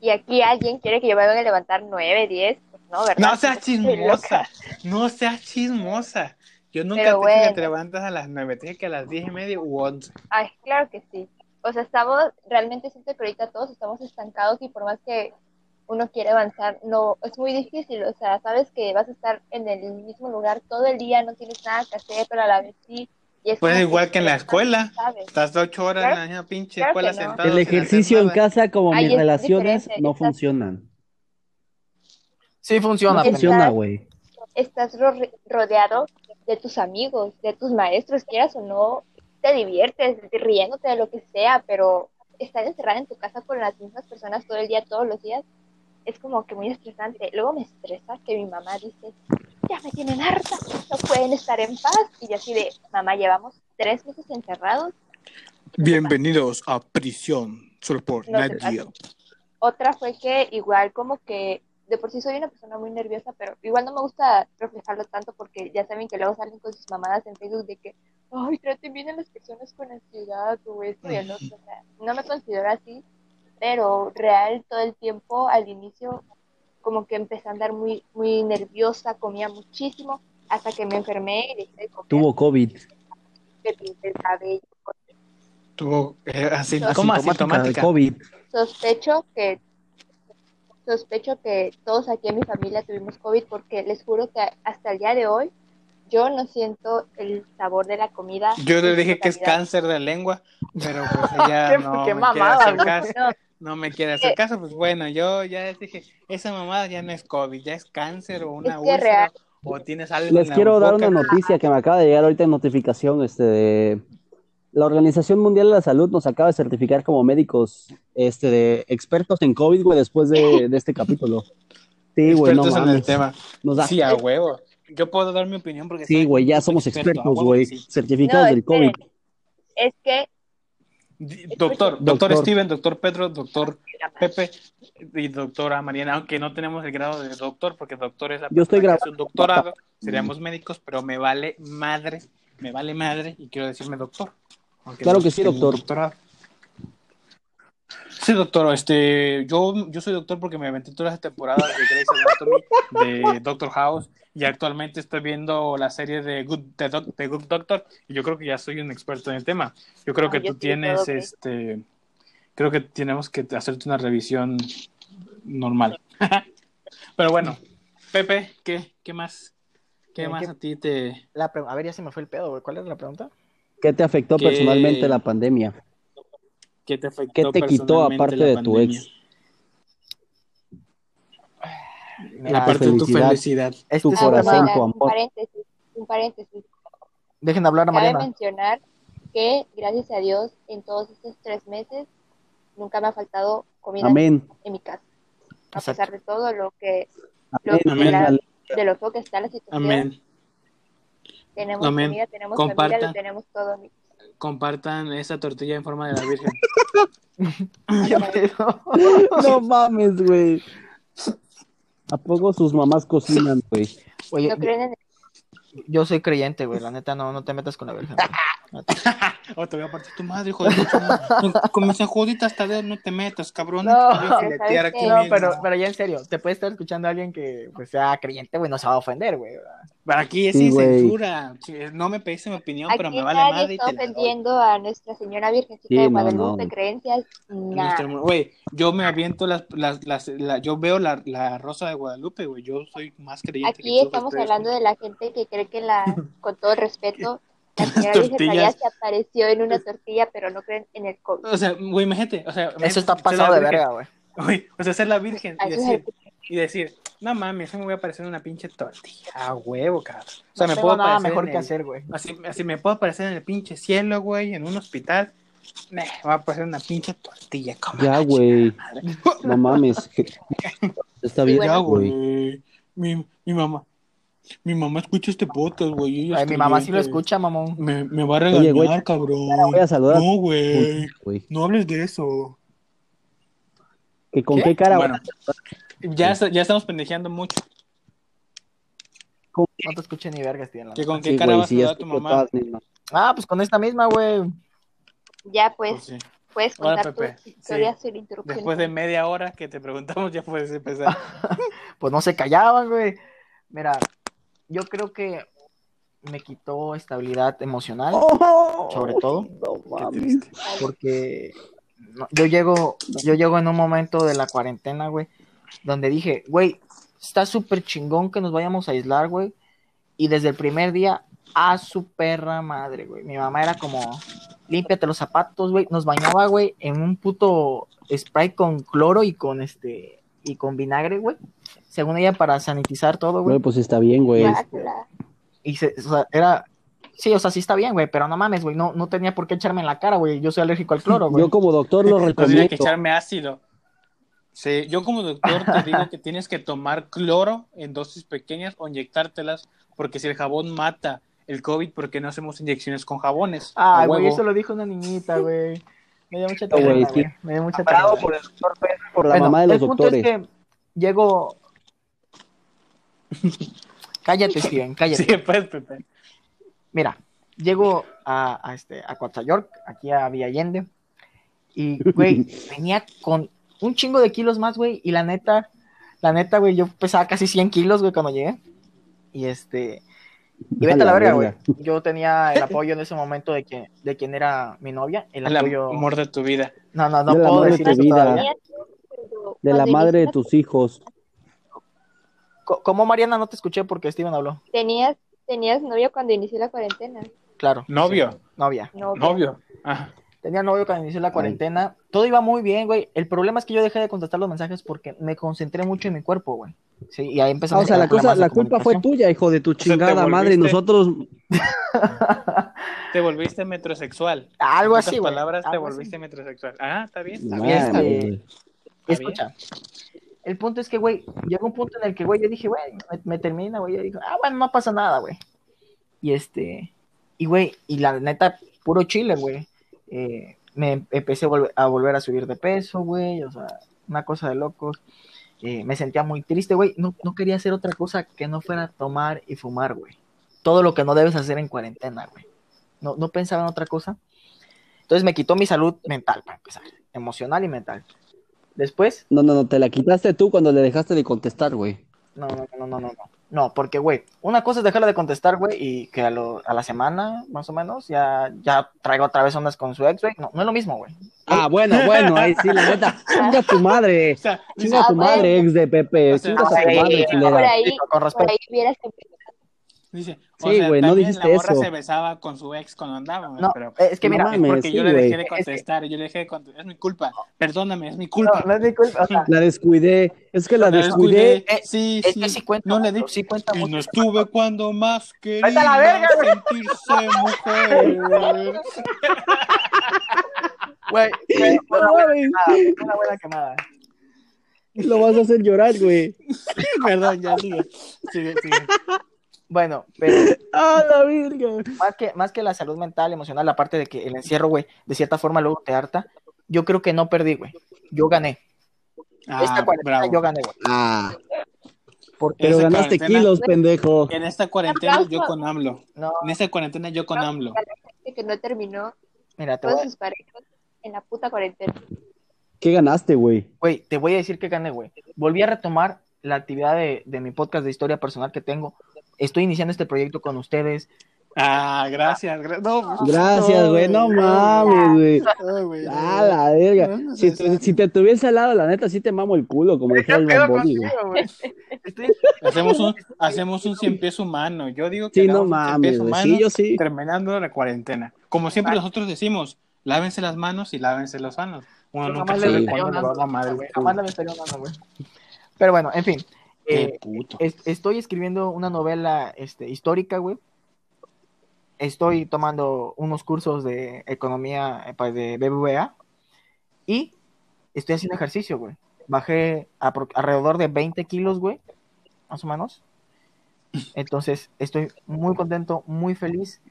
Y aquí alguien quiere que yo me vaya a levantar 9, 10, pues no, ¿verdad? No seas chismosa. No seas chismosa. Yo nunca Pero te dije que bueno. te levantas a las 9, te dije que a las 10 y media u 11. Ay, claro que sí. O sea, estamos, realmente siento que ahorita todos estamos estancados y por más que uno quiere avanzar, no, es muy difícil. O sea, sabes que vas a estar en el mismo lugar todo el día, no tienes nada que hacer, pero a la vez sí. Y es Pues igual que en la escuela. ¿sabes? Estás 8 horas Claro- en la misma pinche claro escuela no. sentado. El ejercicio en casa, como Ay, mis es relaciones, no estás- funcionan. Sí funciona, No funciona, güey. Estás ro- rodeado de tus amigos, de tus maestros, quieras o no, te diviertes, riéndote de lo que sea, pero estar encerrada en tu casa con las mismas personas todo el día, todos los días, es como que muy estresante. Luego me estresa que mi mamá dice, ya me tienen harta, no pueden estar en paz. Y yo así de, mamá, llevamos tres meses encerrados. Bienvenidos a prisión, solo por No nadie. Otra fue que igual como que de por sí soy una persona muy nerviosa, pero igual no me gusta reflejarlo tanto porque ya saben que luego salen con sus mamadas en Facebook de que, ay, traten bien a las personas con ansiedad o esto y el otro. O sea, no me considero así, pero real todo el tiempo al inicio como que empecé a andar muy, muy nerviosa, comía muchísimo, hasta que me enfermé y dejé de comer, Tuvo COVID. me pinté el cabello. Tuvo eh, así, Asintomática ¿cómo de asintomática? COVID. Sospecho que sospecho que todos aquí en mi familia tuvimos COVID porque les juro que hasta el día de hoy yo no siento el sabor de la comida. Yo le dije que es cáncer de lengua, pero pues ella Qué- no qué me mamada, quiere hacer caso. No, No me quiere hacer caso, pues bueno, yo ya les dije, esa mamada ya no es COVID, ya es cáncer o una Es que úlcera real. o tienes algo en Les la quiero dar boca. una noticia que me acaba de llegar ahorita en notificación. Este, de la Organización Mundial de la Salud nos acaba de certificar como médicos este, de expertos en COVID, güey, después de, de este capítulo. Sí, güey, no Expertos en el mames. tema. Nos da- Sí, a huevo. Yo puedo dar mi opinión porque Sí, güey, ya somos experto, expertos, güey. sí. Certificados No, del COVID. es que Doctor, doctor, Doctor. Steven, doctor Pedro, doctor Pepe y doctora Mariana, aunque no tenemos el grado de doctor, porque doctor es la Yo estoy grabando. un doctorado, seríamos médicos, pero me vale madre, me vale madre y quiero decirme doctor. Claro no que sí, doctor. doctorado. Sí, doctor, este, yo, yo soy doctor porque me aventé todas las temporadas de Grey's Anatomy, de Doctor House, y actualmente estoy viendo la serie de Good, de Doc- de Good Doctor, y yo creo que ya soy un experto en el tema. Yo creo Ah, que yo tú todo, tienes, este, creo que tenemos que hacerte una revisión normal. Pero bueno, Pepe, ¿qué, qué más? ¿Qué más ¿qué- a ti te... La pre- A ver, ya se me fue el pedo. ¿Cuál es la pregunta? ¿Qué te afectó ¿Qué- personalmente la pandemia? ¿Qué te afectó ¿Qué te quitó aparte la de tu pandemia? ex? Mira, la parte de tu felicidad. este tu un corazón, tu un amor. paréntesis, un paréntesis. Dejen hablar a Cabe Mariana. mencionar que, gracias a Dios, en todos estos tres meses, nunca me ha faltado comida Amén. en mi casa. A Exacto. pesar de todo lo que, lo Amén. que Amén. la- de lo feo que está la situación, Amén. tenemos Amén. comida, tenemos familia, Compartan. lo tenemos todo. Compartan esa tortilla en forma de la Virgen. No mames, güey. ¿A poco sus mamás cocinan, güey? Oye, ¿No creen en el yo soy creyente, güey. La neta, no, no te metas con la Virgen. güey. Oh, te voy a partir tu madre, hijo de madre. Con mis enjuditas tadeo no te metas, cabrón. No, Te voy a pero filetear ¿sabes aquí? No, pero, pero ya en serio, te puede estar escuchando alguien que pues, sea creyente, güey, no se va a ofender, güey. Para aquí es Sí, sin censura. No me pediste mi opinión, pero Aquí me vale madre y está te la doy. ofendiendo a Nuestra Señora Virgencita Sí, de no, Guadalupe, no. creencias, nada. Güey, yo me aviento las, las, las- la- yo veo la, la rosa de Guadalupe, güey. Yo soy más creyente Aquí que estamos ustedes, hablando güey. de la gente que cree que la, con todo respeto, la señora tortillas- se apareció en una tortilla, pero no creen en el COVID. O sea, güey, imagínate, o sea, Eso está pasado de verga, güey. O sea, ser la virgen y decir, y decir, no mames, yo me voy a aparecer en una pinche tortilla, a huevo, cabrón. O sea, No me puedo nada aparecer mejor que el- hacer, güey. Así, así me puedo aparecer en el pinche cielo, güey, en un hospital. Me va a aparecer una pinche tortilla, como Ya, güey. No mames. Está bien, Ya, güey. güey. Mi, mi mamá. Mi mamá escucha este podcast, güey. Ay, mi mamá sí lo escucha, mamón. Me, me va a Oye, regañar, güey, cabrón. voy a saludar. No, güey. No hables de eso. ¿Que ¿Con ¿Qué? qué, cara? Bueno, ya, ya estamos pendejeando mucho. No te escuché ni verga, Steven. la ¿Que con qué Sí, cara güey, vas a sí, saludar a tu mamá? Ah, pues con esta misma, güey. Ya, Pues pues, sí. puedes Hola, contar Pepe. tu historia sin interrupción. Después de media hora que te preguntamos, ya puedes empezar. Pues no se callaban, güey. Mira, yo creo que me quitó estabilidad emocional, Oh, sobre todo, no porque no- yo llego, yo llego en un momento de la cuarentena, güey, donde dije, güey, está súper chingón que nos vayamos a aislar, güey. Y desde el primer día, a su perra madre, güey. Mi mamá era como, límpiate los zapatos, güey. Nos bañaba, güey, en un puto spray con cloro y con este, y con vinagre, güey. Según ella, para sanitizar todo, güey. Güey, pues está bien, güey. Y se, o sea, era, sí, o sea, sí está bien, güey, pero no mames, güey, no, no tenía por qué echarme en la cara, güey. Yo soy alérgico al cloro, güey. Yo como doctor lo No tienes que recomiendo. echarme ácido. Sí, yo como doctor te digo que tienes que tomar cloro en dosis pequeñas o inyectártelas, porque si el jabón mata el COVID, ¿por qué no hacemos inyecciones con jabones? Ay, A güey, eso lo dijo una niñita, güey. Me dio mucha güey, güey. Me dio mucha ternura. por el doctor Pedro, por la Bueno, mamá de los el punto doctores. es que llego... cállate, Steven, cállate. Sí, pues, Pepe. Mira, llego a, a este, a Coatzayork, aquí a Villa Allende, y, güey, venía con un chingo de kilos más, güey, y la neta, la neta, güey, yo pesaba casi 100 kilos, güey, cuando llegué, y este, y vete a la verga, güey, yo tenía el apoyo en ese momento de, que, de quien era mi novia, el El apoyo, amor de tu vida. no, no, no De la puedo madre de decir tu eso vida. todavía. De la madre de tus hijos. ¿Cómo, Mariana, no te escuché porque Steven habló? Tenías, tenías novio cuando inició la cuarentena. Claro. Novio. sí, novia. No, Novio. Ah, Tenía novio cuando inició la cuarentena. Todo iba muy bien, güey. El problema es que yo dejé de contestar los mensajes porque me concentré mucho en mi cuerpo, güey. Sí, y ahí Ah, empezamos o sea, a la cosa, la culpa fue tuya, hijo de tu sea, chingada madre. Y volviste- nosotros, te volviste metrosexual. Algo En así, güey. palabras, te así. volviste metrosexual. Ah, está bien. Está bien. está Madre, bien. güey. Está Escucha. El punto es que, güey, llegó un punto en el que, güey, yo dije, güey, me, me termina, güey. Yo dije, ah, bueno, no pasa nada, güey. Y este, y, güey, y la neta, puro chile, güey. Eh, me empecé a volver, a subir de peso, güey. O sea, una cosa de locos. Eh, me sentía muy triste, güey. No, no quería hacer otra cosa que no fuera tomar y fumar, güey. Todo lo que no debes hacer en cuarentena, güey. No, no pensaba en otra cosa. Entonces me quitó mi salud mental, para empezar. Emocional y mental. Después, No, no, no, te la quitaste tú cuando le dejaste de contestar, güey. No, no, no, no, no, no. No, porque, güey, una cosa es dejarla de contestar, güey, y que a, lo- a la semana, más o menos, ya, ya traigo otra vez ondas con su ex, güey. No, no es lo mismo, güey. Ah, bueno, bueno, ahí sí, la neta. Chinga tu madre. O sea, Chinga Ah, tu bueno. madre, ex de Pepe. Chinga a tu sí, madre, por ahí, por ahí hubieras empezado. Dice, o Sí, sea, güey, no dijiste la morra eso. se besaba con su ex cuando andaban, güey, No, pero es que No mira, mames. porque yo le dejé de contestar, yo le dejé de contestar, es mi culpa, perdóname, es mi no, culpa. no es mi culpa, o sea, La descuidé. Es que la La descuidé. Eh, sí, es sí, que sí cuenta no le di, sí cuenta y no estuve cuando más quería la verga, sentirse mujer. Güey, una No buena quemada, fue una buena quemada. Lo vas a hacer llorar, güey. Perdón, ya sigue, sigue, sigue. Bueno, pero ¡Ah, la virga! más que, más que la salud mental, emocional, aparte de que el encierro, güey, de cierta forma luego te harta, yo creo que no perdí, güey. Yo gané. Esta Ah, cuarentena bravo. yo gané, güey. Ah, Porque pero ganaste kilos, pendejo. En esta cuarentena yo con AMLO. no, En esta cuarentena yo con AMLO. gente que no terminó mira, te voy, sus parejas en la puta cuarentena. ¿Qué ganaste, güey? güey, te voy a decir que gané, güey. Volví a retomar la actividad de, de mi podcast de historia personal que tengo. Estoy iniciando este proyecto con ustedes. Ah, gracias. gra- no, Gracias, güey. No mames, güey. Ah, la verga. No, Si, te- si te tuviese al lado, la neta, sí te mamo el culo, como dijera el. Estoy, Hacemos un, hacemos un cien pies humano. Yo digo que Sí, no mames, pies güey. humano Sí, yo sí. terminando la cuarentena. Como siempre nosotros decimos, lávense las manos y lávense las manos. Uno Yo nunca sabe cuándo le va a hablando, mamar el güey, jamás le estaría güey. Pero bueno, en fin. Qué eh, es- estoy escribiendo una novela este, histórica, güey. Estoy tomando unos cursos de economía eh, pa- de BBVA y estoy haciendo ejercicio, güey. Bajé apro- alrededor de 20 kilos, güey, más o menos. Entonces, estoy muy contento, muy feliz.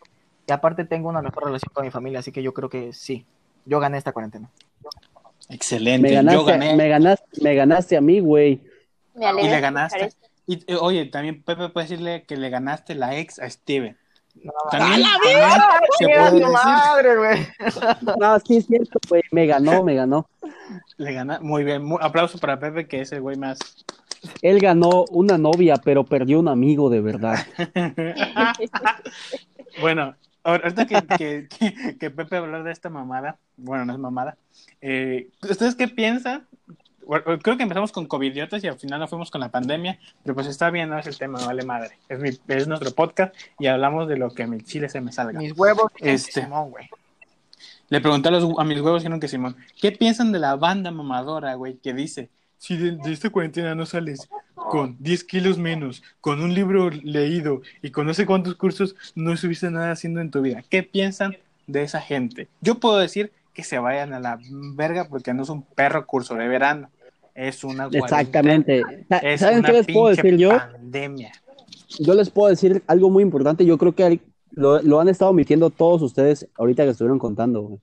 Y aparte tengo una mejor relación con mi familia, así que yo creo que sí. Yo gané esta cuarentena. Excelente. Me Yo gané. me ganaste, me ganaste a mí, güey. Me alegra Y le ganaste. esto. Y, eh, oye, también Pepe puede decirle que le ganaste la ex a Steven. No, También, ¡Ah, también se ¡Chinga puede madre, güey! No, sí es cierto, güey. Me ganó, me ganó. Le gana. Muy bien. aplauso para Pepe, que es el güey más. Él ganó una novia, pero perdió un amigo de verdad. Bueno, ahorita que, que, que, que Pepe habló de esta mamada, bueno, no es mamada, eh, ¿ustedes qué piensan? Creo que empezamos con covidiotas y al final nos fuimos con la pandemia, pero pues está bien, no es el tema, vale madre. Es, mi, es nuestro podcast y hablamos de lo que a mi chile se me salga. Mis huevos. Este. Simón, güey. Le pregunté a, los, a mis huevos, dijeron que Simón, ¿qué piensan de la banda mamadora, güey, que dice, si de, de esta cuarentena no sales con 10 kilos menos, con un libro leído y con no sé cuántos cursos, no estuviste nada haciendo en tu vida? ¿Qué piensan de esa gente? Yo puedo decir que se vayan a la verga porque no es un perro curso de verano, es una Exactamente. Es ¿Saben una qué les puedo decir yo? pandemia. Yo les puedo decir algo muy importante. Yo creo que lo, lo han estado omitiendo todos ustedes ahorita que estuvieron contando. güey.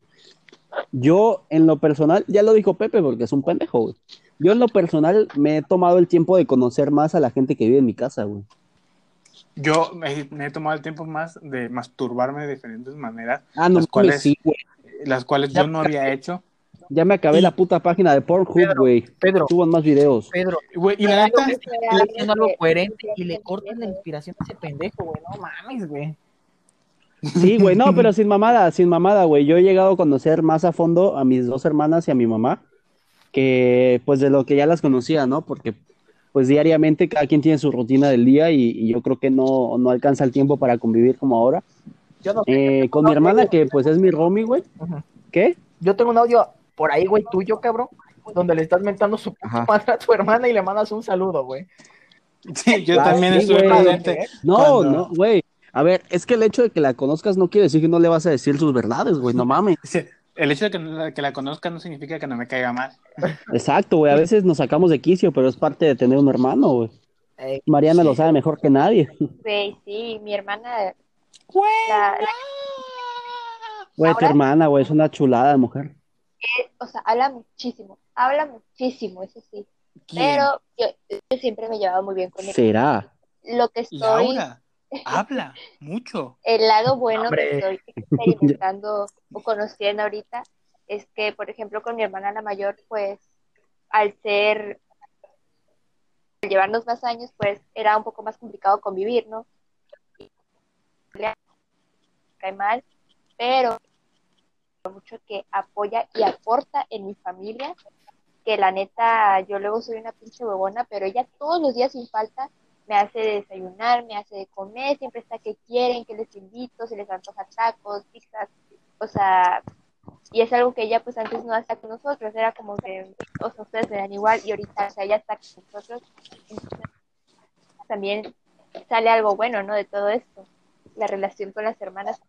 Yo, en lo personal, ya lo dijo Pepe porque es un pendejo, güey. Yo, en lo personal, me he tomado el tiempo de conocer más a la gente que vive en mi casa, güey. Yo me, me he tomado el tiempo más de masturbarme de diferentes maneras, Ah, no, Las mames, cuales- sí, güey. Las cuales Ya- yo no había hecho. Ya me acabé Y- la puta página de Pornhub, Pedro, güey. Pedro, Suban más videos. Pedro, Güey, y la neta, estoy haciendo algo coherente y le cortas la inspiración a ese pendejo, güey. No mames, güey. Sí, güey, no, pero sin mamada, sin mamada, güey. Yo he llegado a conocer más a fondo a mis dos hermanas y a mi mamá que pues de lo que ya las conocía, ¿no? Porque pues diariamente cada quien tiene su rutina del día y, y yo creo que no, no alcanza el tiempo para convivir como ahora. Yo no sé. Eh, con mi hermana, que pues es mi romy, güey. ¿Qué? Yo tengo un audio por ahí, güey, tuyo, cabrón, donde le estás mentando su madre a tu hermana y le mandas un saludo, güey. sí, yo Ah, también sí, presente. No, Cuando- no, güey. A ver, es que el hecho de que la conozcas no quiere decir que no le vas a decir sus verdades, güey, no mames. El hecho de que, la- que la conozca no significa que no me caiga mal. Exacto, güey. A veces nos sacamos de quicio, pero es parte de tener un hermano, güey. Ey, Mariana Sí. lo sabe mejor que nadie. Güey, sí, mi hermana, la- la- Güey, tu hermana, güey, es una chulada de mujer. o sea, habla muchísimo, habla muchísimo, eso sí. ¿Quién? Pero yo, yo siempre me llevaba muy bien con ella. Será. Lo que estoy, Laura, habla mucho. el lado bueno Hombre. que estoy experimentando o conociendo ahorita es que, por ejemplo, con mi hermana la mayor, pues, al ser, al llevarnos más años, pues, era un poco más complicado convivir, ¿no? Cae mal, pero mucho que apoya y aporta en mi familia, que la neta, yo luego soy una pinche huevona, pero ella todos los días sin falta me hace desayunar, me hace de comer, siempre está que quieren, que les invito, se les antoja tacos, pizzas, o sea, y es algo que ella pues antes no hacía con nosotros, era como que, o sea, ustedes dan igual y ahorita, o sea, ella está con nosotros, también sale algo bueno, ¿no? De todo esto, la relación con las hermanas.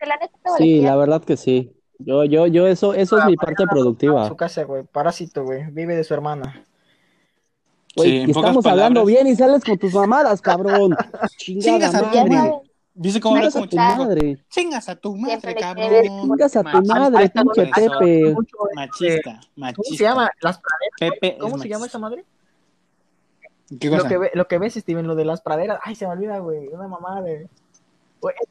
La neta, Sí, la verdad que sí. Yo, yo, yo, eso, eso es mi parte productiva. Su casa, güey. Parásito, güey. Vive de su hermana. Güey, Sí, estamos hablando bien y sales con tus mamadas, cabrón. Chingas a madre. madre. Dice cómo Chingas a tu madre. Chingas a tu madre, cabrón. Chingas a tu madre, pinche. Pepe. Machista, machista. ¿Cómo se llama? Las praderas. Pepe ¿Cómo se llama esa madre? ¿Qué Lo cosa? que, ve- lo que ves, Steven, lo de las praderas. Ay, se me olvida, güey. Una mamá de. Güey,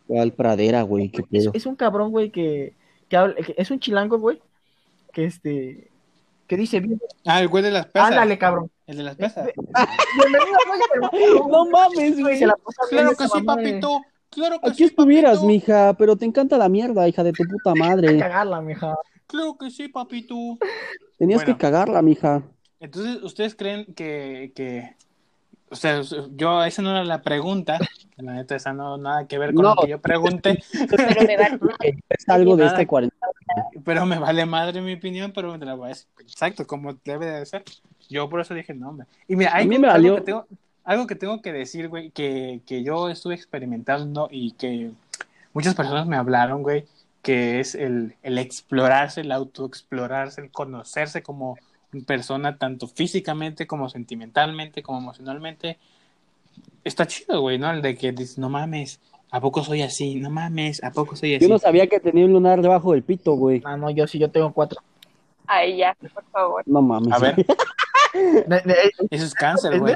¿Cuál pradera, güey? ¿Qué es, pedo? es un cabrón, güey, que, que habla- que es un chilango, güey. Que este. Que dice, bien, Ah, el güey de las pesas. ándale, cabrón. El de las pesas. Bienvenido, güey. No mames, Güey, Claro que sí, papito. Claro que Aquí sí, estuvieras, papito. mija, pero te encanta la mierda, hija de tu puta madre. cagarla, mija. Claro que sí, papito. Tenías Bueno. que cagarla, mija. Entonces, ¿ustedes creen que, que... O sea, yo, esa no era la pregunta. La neta, esa no nada que ver con No. lo que yo pregunté. pero me vale. Es algo de este cuarenta. Pero me vale madre mi opinión, pero te la voy a decir. Exacto, como debe de ser. Yo por eso dije, no, hombre. Y mira, hay A mí algo me valió- que tengo, algo que tengo que decir, güey, que, que yo estuve experimentando y que muchas personas me hablaron, güey, que es el, el explorarse, el autoexplorarse, el conocerse como persona, tanto físicamente como sentimentalmente, como emocionalmente. Está chido, güey, ¿no? El de que dices, no mames, ¿a poco soy así? No mames, ¿a poco soy así? Yo no sabía que tenía un lunar debajo del pito, güey. Ah, no, yo sí, yo tengo cuatro. Ay, ya, por favor. No mames. A ver, ne- eso es cáncer, güey.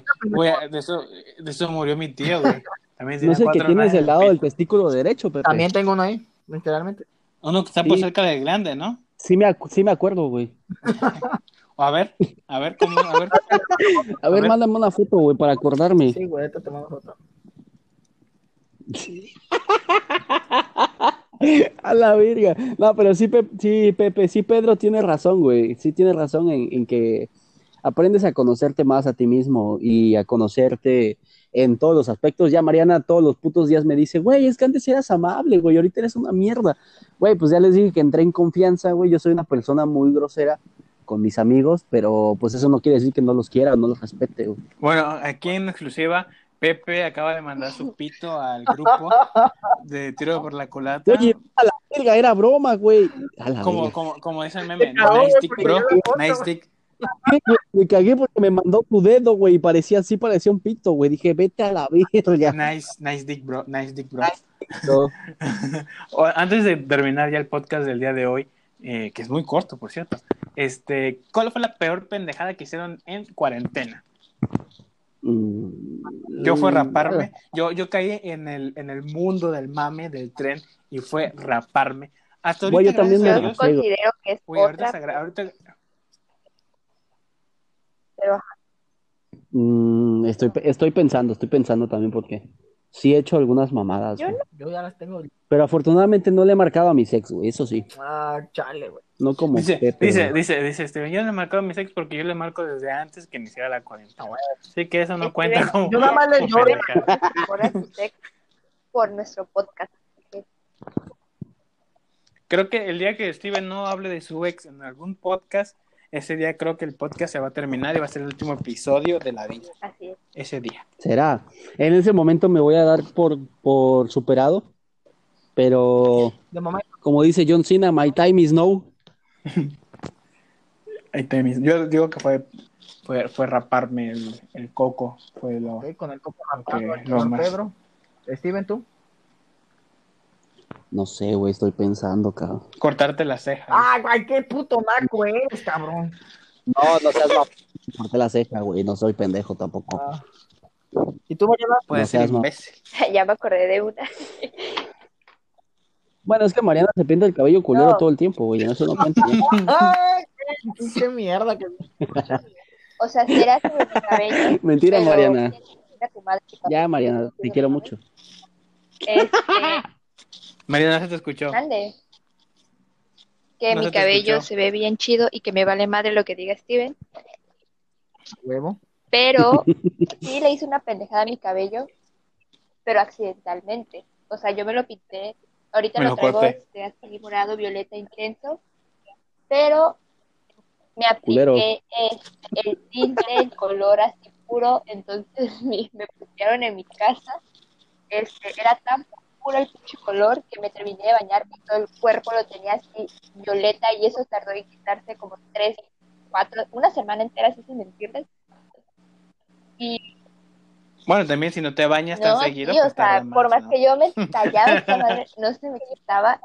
de eso, de eso murió mi tío, güey. También No es el que tienes del lado el del testículo derecho, Pepe. También tengo uno ahí, literalmente. Uno que está por Sí. cerca del glande, ¿no? Sí me, acu- sí me acuerdo, güey. A ver, a ver, ¿cómo? A ver. A ver, mándame una foto, güey, para acordarme. Sí, güey, te tomamos foto. A la verga. No, pero sí, Pe- sí, Pepe, sí, Pedro tiene razón, güey. Sí tiene razón en, en que aprendes a conocerte más a ti mismo y a conocerte en todos los aspectos. Ya Mariana todos los putos días me dice, güey, es que antes eras amable, güey, ahorita eres una mierda. Güey, pues ya les dije que entré en confianza, güey. Yo soy una persona muy grosera con mis amigos, pero pues eso no quiere decir que no los quiera o no los respete, güey. Bueno, aquí en exclusiva, Pepe acaba de mandar su pito al grupo de tiro por la culata. Oye, a la verga, era broma, güey. A la Como, como, como dice el meme, nice porque bro. Nice dick. Me cagué porque me mandó tu dedo, güey, y parecía así, parecía un pito, güey. Dije, vete a la verga. Nice, nice dick, bro. Nice dick, bro. Antes de terminar ya el podcast del día de hoy, eh, que es muy corto, por cierto, este, ¿cuál fue la peor pendejada que hicieron en cuarentena? Mm, Yo fue raparme. Yo, yo caí en el, en el mundo del mame, del tren, y fue raparme. Hasta ahorita, Güey, yo también me Dios, considero que es ahorita, otra, ahorita- pero Mm, estoy, estoy pensando, estoy pensando también porque sí he hecho algunas mamadas, Yo ya las tengo. Pero afortunadamente no le he marcado a mi ex, güey, eso sí. Ah, chale, güey. No como dice, Pepe, dice, güey. dice, dice, Steven, yo no he marcado a mis ex porque yo le marco desde antes que iniciara la cuarentena. Así que eso no Steven, cuenta como. Yo nada más le sex por nuestro podcast. Creo que el día que Steven no hable de su ex en algún podcast, ese día creo que el podcast se va a terminar y va a ser el último episodio de la vida. Así es. Ese día. Será. En ese momento me voy a dar por, por superado, pero De momento, como dice John Cena, my time is now. Yo digo que fue, fue, fue raparme el, el coco. Fue lo. con el el no señor más. Pedro. Steven, tú. No sé, güey, estoy pensando, cabrón. Cortarte las cejas. Ah, güey, qué puto naco eres, cabrón. No, no seas mamón. Corté la ceja, güey, no soy pendejo tampoco. Ah. ¿Y tú, Mariana? Puede no ser imbécil. ya me acordé de una. Bueno, es que Mariana se pinta el cabello culero No. todo el tiempo, güey, eso no cuenta. ya. ¡Ay, qué pinche mierda! Que... O sea, será sobre mi cabello. Mentira, Mariana. tu madre, Ya, Mariana, te quiero mucho. Este, Mariana se te escuchó. mande. Que No mi cabello escuchó. se ve bien chido y que me vale madre lo que diga Steven. Huevo. Pero sí le hice una pendejada a mi cabello, pero accidentalmente. O sea, yo me lo pinté. Ahorita Me lo traigo corté. este, así morado, violeta intenso. Pero me apliqué este, el tinte, el color así puro. Entonces mi- me pusieron en mi casa. Este, era tan el pinche color que me terminé de bañar y todo el cuerpo lo tenía así violeta y eso tardó en quitarse como tres, cuatro, una semana entera, así sin mentirles. Y Bueno, también si no te bañas tan no, seguido, sí, o pues sea, por más ¿no? que yo me tallaba no se me quitaba.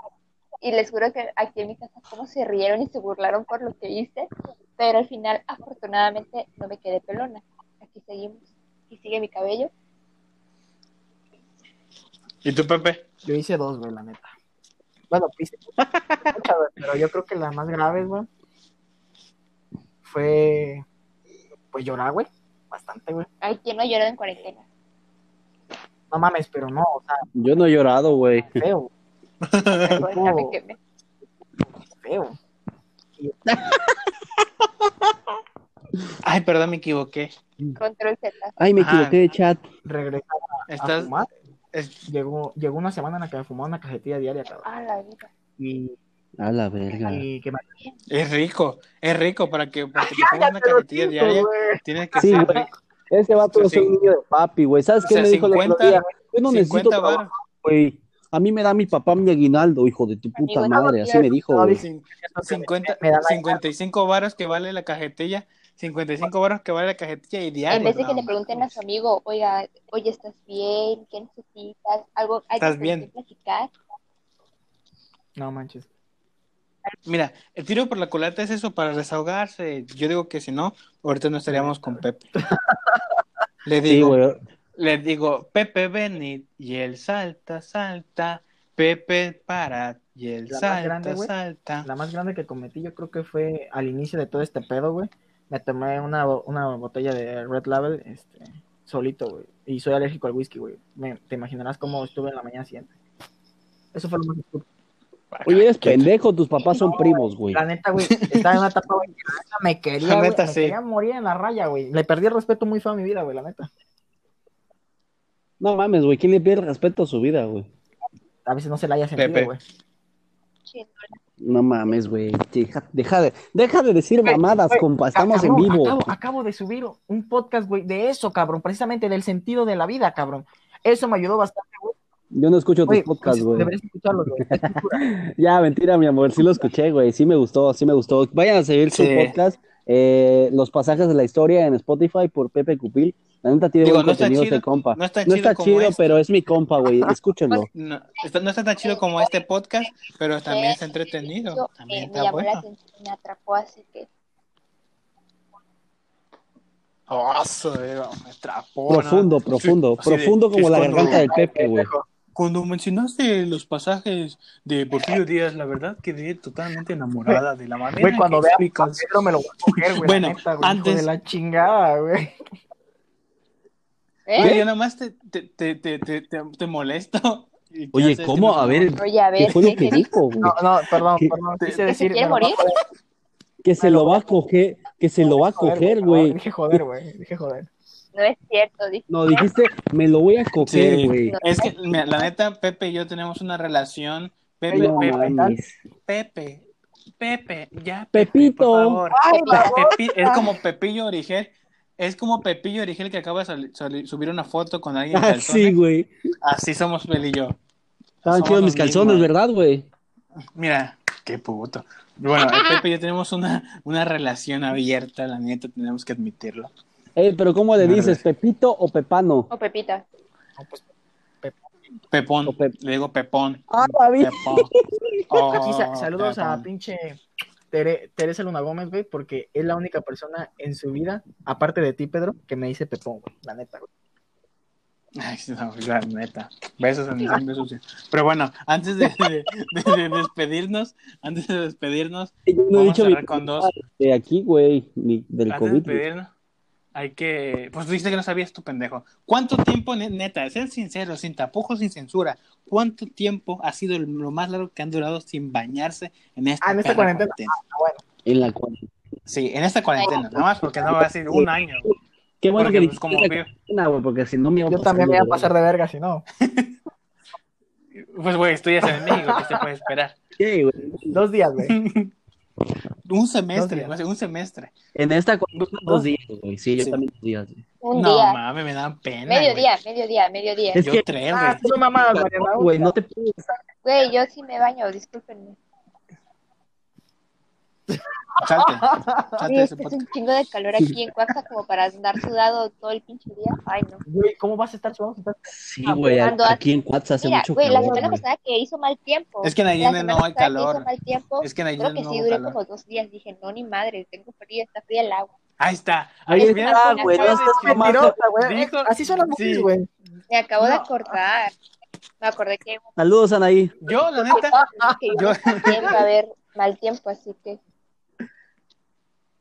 Y les juro que aquí en mi casa como se rieron y se burlaron por lo que hice, pero al final afortunadamente no me quedé pelona. Aquí seguimos. Y sigue mi cabello. ¿Y tú, Pepe? Yo hice dos, güey, la neta. Bueno, hice muchas, güey, pero yo creo que las más graves, güey, fue, pues llorar, güey, bastante, güey. Ay, ¿quién no lloró en cuarentena? No mames, pero no, o sea, Yo no he llorado, güey. feo, quemé. feo. Ay, perdón, me equivoqué. Control Z. Ay, me Ajá. equivoqué de chat. Regresar a Estás... fumar, es- llegó, llegó una semana en la que me fumaba una cajetilla diaria, cabrón. Ah, la vida. Y, A la verga. y que me... Es rico, es rico para que, para que te pongas una cajetilla diaria. güey. Tienes que Sí, ser güey. rico. Ese vato O es un niño de papi, güey. ¿Sabes O qué sea, me dijo el otro 50, día? Yo no necesito 50 trabajo, baros. güey. A mí me da mi papá mi aguinaldo, hijo de tu puta madre. Así me dijo, güey. dice- Cin- 50, Me da la 55 varos que vale la cajetilla. 55 varos que vale la cajetilla y diario. En vez de que No, le pregunten a su amigo, oiga, oye, ¿estás bien? ¿Qué necesitas? ¿Algo hay ¿Estás que bien? platicar? No manches. Mira, el tiro por la culata es eso, para desahogarse. Yo digo que si no, ahorita no estaríamos con Pepe. Le Sí, digo, le digo, Pepe ven y él salta, salta. Pepe para y él La más salta, grande, güey. salta. La más grande que cometí yo creo que fue al inicio de todo este pedo, güey. Me tomé una, una botella de Red Label este, solito, güey. Y soy alérgico al whisky, güey. Me- Te imaginarás cómo estuve en la mañana siguiente. Eso fue lo más estúpido. Oye, eres pendejo, tus papás son primos, güey. La neta, güey, estaba en una etapa, güey, me quería, La güey, neta, me sí. quería morir en la raya, güey. Le perdí el respeto muy feo a mi vida, güey, la neta. No mames, güey. ¿Quién le pierde respeto a su vida, güey? A veces no se la haya sentido, Pepe. güey. No mames, güey. Deja, deja de, deja de decir Güey, mamadas, compa. Estamos en vivo. Acabo, acabo de subir un podcast, güey, de eso, cabrón. Precisamente del sentido de la vida, cabrón. Eso me ayudó bastante, güey. Yo no escucho tus Güey, podcasts, pues, güey. Deberías escucharlos, güey. Ya, mentira, mi amor. Sí lo escuché, güey. Sí me gustó, sí me gustó. Vayan a seguir su Sí. podcast. Eh, los pasajes de la historia en Spotify por Pepe Cupil. La neta tiene Digo, buen no está contenido chido, ese compa. no está No chido está como chido, este. pero es mi compa, güey. Escúchenlo. No, está- no está tan chido como este podcast, pero también está entretenido. También eh, me está llamó la bueno. me atrapó, así que Oh, me atrapó, Profundo, ¿no? profundo. Sí, profundo como la garganta del Pepe, güey. Cuando mencionaste los pasajes de Porfirio Díaz, la verdad quedé totalmente enamorada de la manera Güey, cuando que a explicas. Pedro me lo voy a coger, güey. Bueno, neta, güey, hijo antes- de la chingada, güey. ¿eh? Yo nomás te, te, te, te, te, te- te molesto. ¿Y qué Oye, haces? ¿cómo? A ver, Oye, a ver, ¿qué fue lo ¿qué- que dijo, güey? No, no, perdón, perdón. Quise ¿Que decir. morir? Que se lo va a coger, que se lo va a coger, güey. Dije joder, güey. Dije joder. No es cierto, dije. No, dijiste, me lo voy a coger, Sí, güey. es que mira, la neta, Pepe y yo tenemos una relación. Pepe, No Pepe, mames. Pepe, Pepe, ya. Pepe, Pepito. por favor. Ay, la Pepi- es como Pepillo Origel. Es como Pepillo Origel que acaba de subir una foto con alguien en Ah, calzones. sí, güey. Así somos Bel y yo. Estaban chidos mis calzones, mismos. ¿verdad, güey? Mira, qué puto. Bueno, el Pepe y yo tenemos una, una relación abierta, la neta, tenemos que admitirlo. Eh, pero ¿cómo le dices? ¿Pepito o Pepano? O Pepita. No, pues, Pepón, le digo Pepón. Ah, David. Pepón. Oh, sa- saludos a pinche Tere- Teresa Luna Gómez, güey, porque es la única persona en su vida, aparte de ti, Pedro, que me dice Pepón, güey. La neta, güey. Ay, no, la neta. Besos en el besos. Pero bueno, antes de, de- de- de despedirnos, antes de despedirnos, Yo no he vamos a dicho mi cerrar con dos. de aquí, güey, del Antes de COVID. güey. despedirnos, hay que. Pues tú dijiste que no sabías tu pendejo. ¿Cuánto tiempo, ne- neta, sean sinceros, sin tapujos, sin censura? ¿Cuánto tiempo ha sido lo más largo que han durado sin bañarse en esta, Ah, en esta perra cuarentena. Ah, bueno. En la cual. Sí, en esta cuarentena, nada más porque no va a ser un año. Qué bueno Porque, que pues, como Catalina, güey, porque si no me iba Yo también me iba a pasar de verga, si no. Pues, güey, estudias en México, ¿qué se puede esperar? Sí, güey. Dos días, güey. Un semestre, días. un semestre. En esta cuarentena, dos días, güey. Sí, yo Sí. también dos días. güey. Un no, día. mames, me dan pena. Medio güey. día, medio día, medio día. Es Yo que- tres, Ah, güey. Mariana. No, güey, no te puedes Güey, yo sí me baño, discúlpenme. Salte. Salte de ese es que es un chingo de calor aquí en Cuaxa como para andar sudado todo el pinche día. Ay, no. Güey, ¿cómo vas a estar estás- Sí, güey, aquí en Cuatza hace Mira, mucho güey, la calor, semana güey. pasada que hizo mal tiempo. Es que en La Allende semana no hay que calor. hizo mal tiempo. Es que en Creo Allende que no sí hubo duré calor. como dos días. Dije, no, ni madre, tengo frío, está fría el agua. Ahí está. Ahí Ahí está, güey, no estás de-. Mentirosa, güey. Así son las mujeres, sí. güey. Me acabo de No. acordar. Me acordé que, Saludos, Anaí. Yo, la neta, que Yo- a haber mal tiempo, así que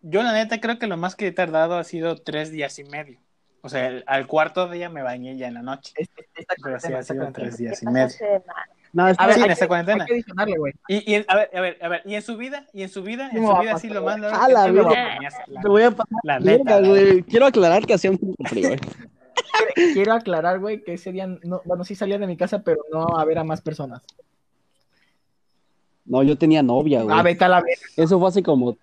yo la neta creo que lo más que he tardado ha sido tres días y medio. O sea, el- al cuarto día me bañé ya en la noche. Este- esta Pero sí ha esta sido tres días y medio. No, es A que- ver, Sí, en esta cuarentena. Hay que adicionarle, güey. Y, y, a ver, a ver, a ver, y en su vida, y en su vida, ¿Qué en su vida pasar, sí lo güey? más largo A la la- te voy a pasar La neta, güey. Quiero aclarar que hacía un poco frío, eh. Quiero aclarar, güey, que ese día, no, bueno, sí salía de mi casa, pero no a ver a más personas. No, yo tenía novia, güey. Ah, vete a la verga. Eso fue hace como.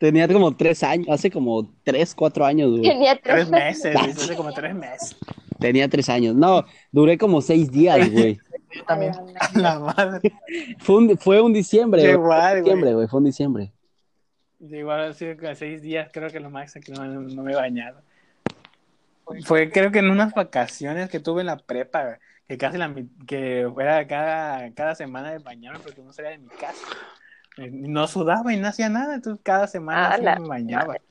Tenía como tres años, hace como tres, cuatro años, güey. Tenía Tres tres meses, hace como tres meses. Tenía tres años. No, duré como seis días, güey. Yo también. La madre. Fue un, fue un diciembre, Qué güey. Diciembre, güey. fue un diciembre. Igual ha sido como seis días, creo que lo más que no, no me he bañado. Fue creo que en unas vacaciones que tuve en la prepa, güey, que casi la, mi- que fuera cada, cada semana de bañarme porque no salía de mi casa. No sudaba y no hacía nada, entonces cada semana Ah, sí me bañaba. madre.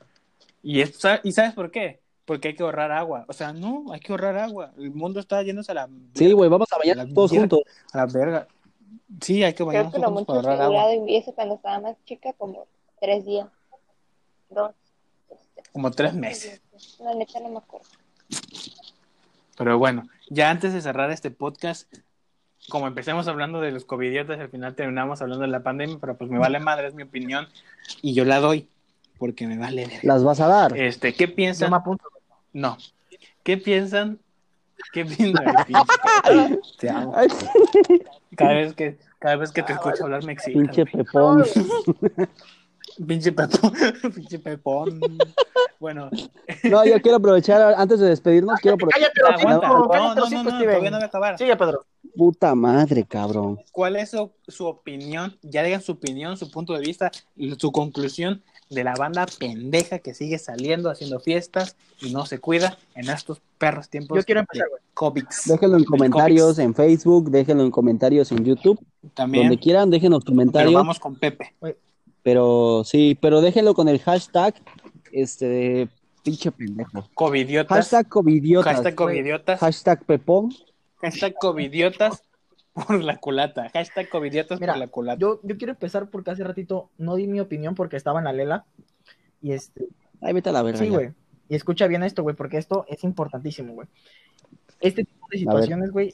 Y, esto, ¿sabes- ¿Y sabes por qué? Porque hay que ahorrar agua. O sea, no, hay que ahorrar agua. El mundo está yéndose a la, Sí, güey, vamos a La bañar todos mierda. juntos. a la verga. Sí, hay que Creo bañarnos que lo juntos mucho para ahorrar agua. y eso cuando estaba más chica, como tres días. Dos. este, Como tres meses. La neta no me acuerdo. Pero bueno, ya antes de cerrar este podcast, como empecemos hablando de los covidiotas, al final terminamos hablando de la pandemia, pero pues me vale madre, es mi opinión, y yo la doy, porque me vale. Las vas a dar. Este, ¿qué piensan? me apunto. No. ¿Qué piensan? ¿Qué piensan? Te amo. Cada vez que, cada vez que te escucho hablar me excitas, pinche pepón. Pinche pepón. Pinche pepón. Bueno, No, yo quiero aprovechar, antes de despedirnos, quiero aprovechar. Cállate aguanta. cinco, No, no, no, todavía no voy a acabar. Sigue, Pedro. Puta madre, cabrón. ¿Cuál es su, su opinión? Ya digan su opinión, su punto de vista, su conclusión de la banda pendeja que sigue saliendo, haciendo fiestas y no se cuida en estos perros tiempos Yo quiero de empezar, güey. COVID. Déjenlo en comentarios COVID. en Facebook, déjenlo en comentarios en YouTube, También, donde quieran, déjenos pero comentarios. vamos con Pepe. Pero sí, pero déjenlo con el hashtag, este, de pinche pendejo. Covidiotas. Hashtag covidiotas. Hashtag covidiotas. Hashtag pepón. Hashtag covidiotas por la culata. Hashtag covidiotas Mira, por la culata. Yo, yo quiero empezar porque hace ratito no di mi opinión porque estaba en la lela. Y este, Ay, vete a la verga. sí, güey. Y escucha bien esto, güey, porque esto es importantísimo, güey. Este tipo de situaciones, güey,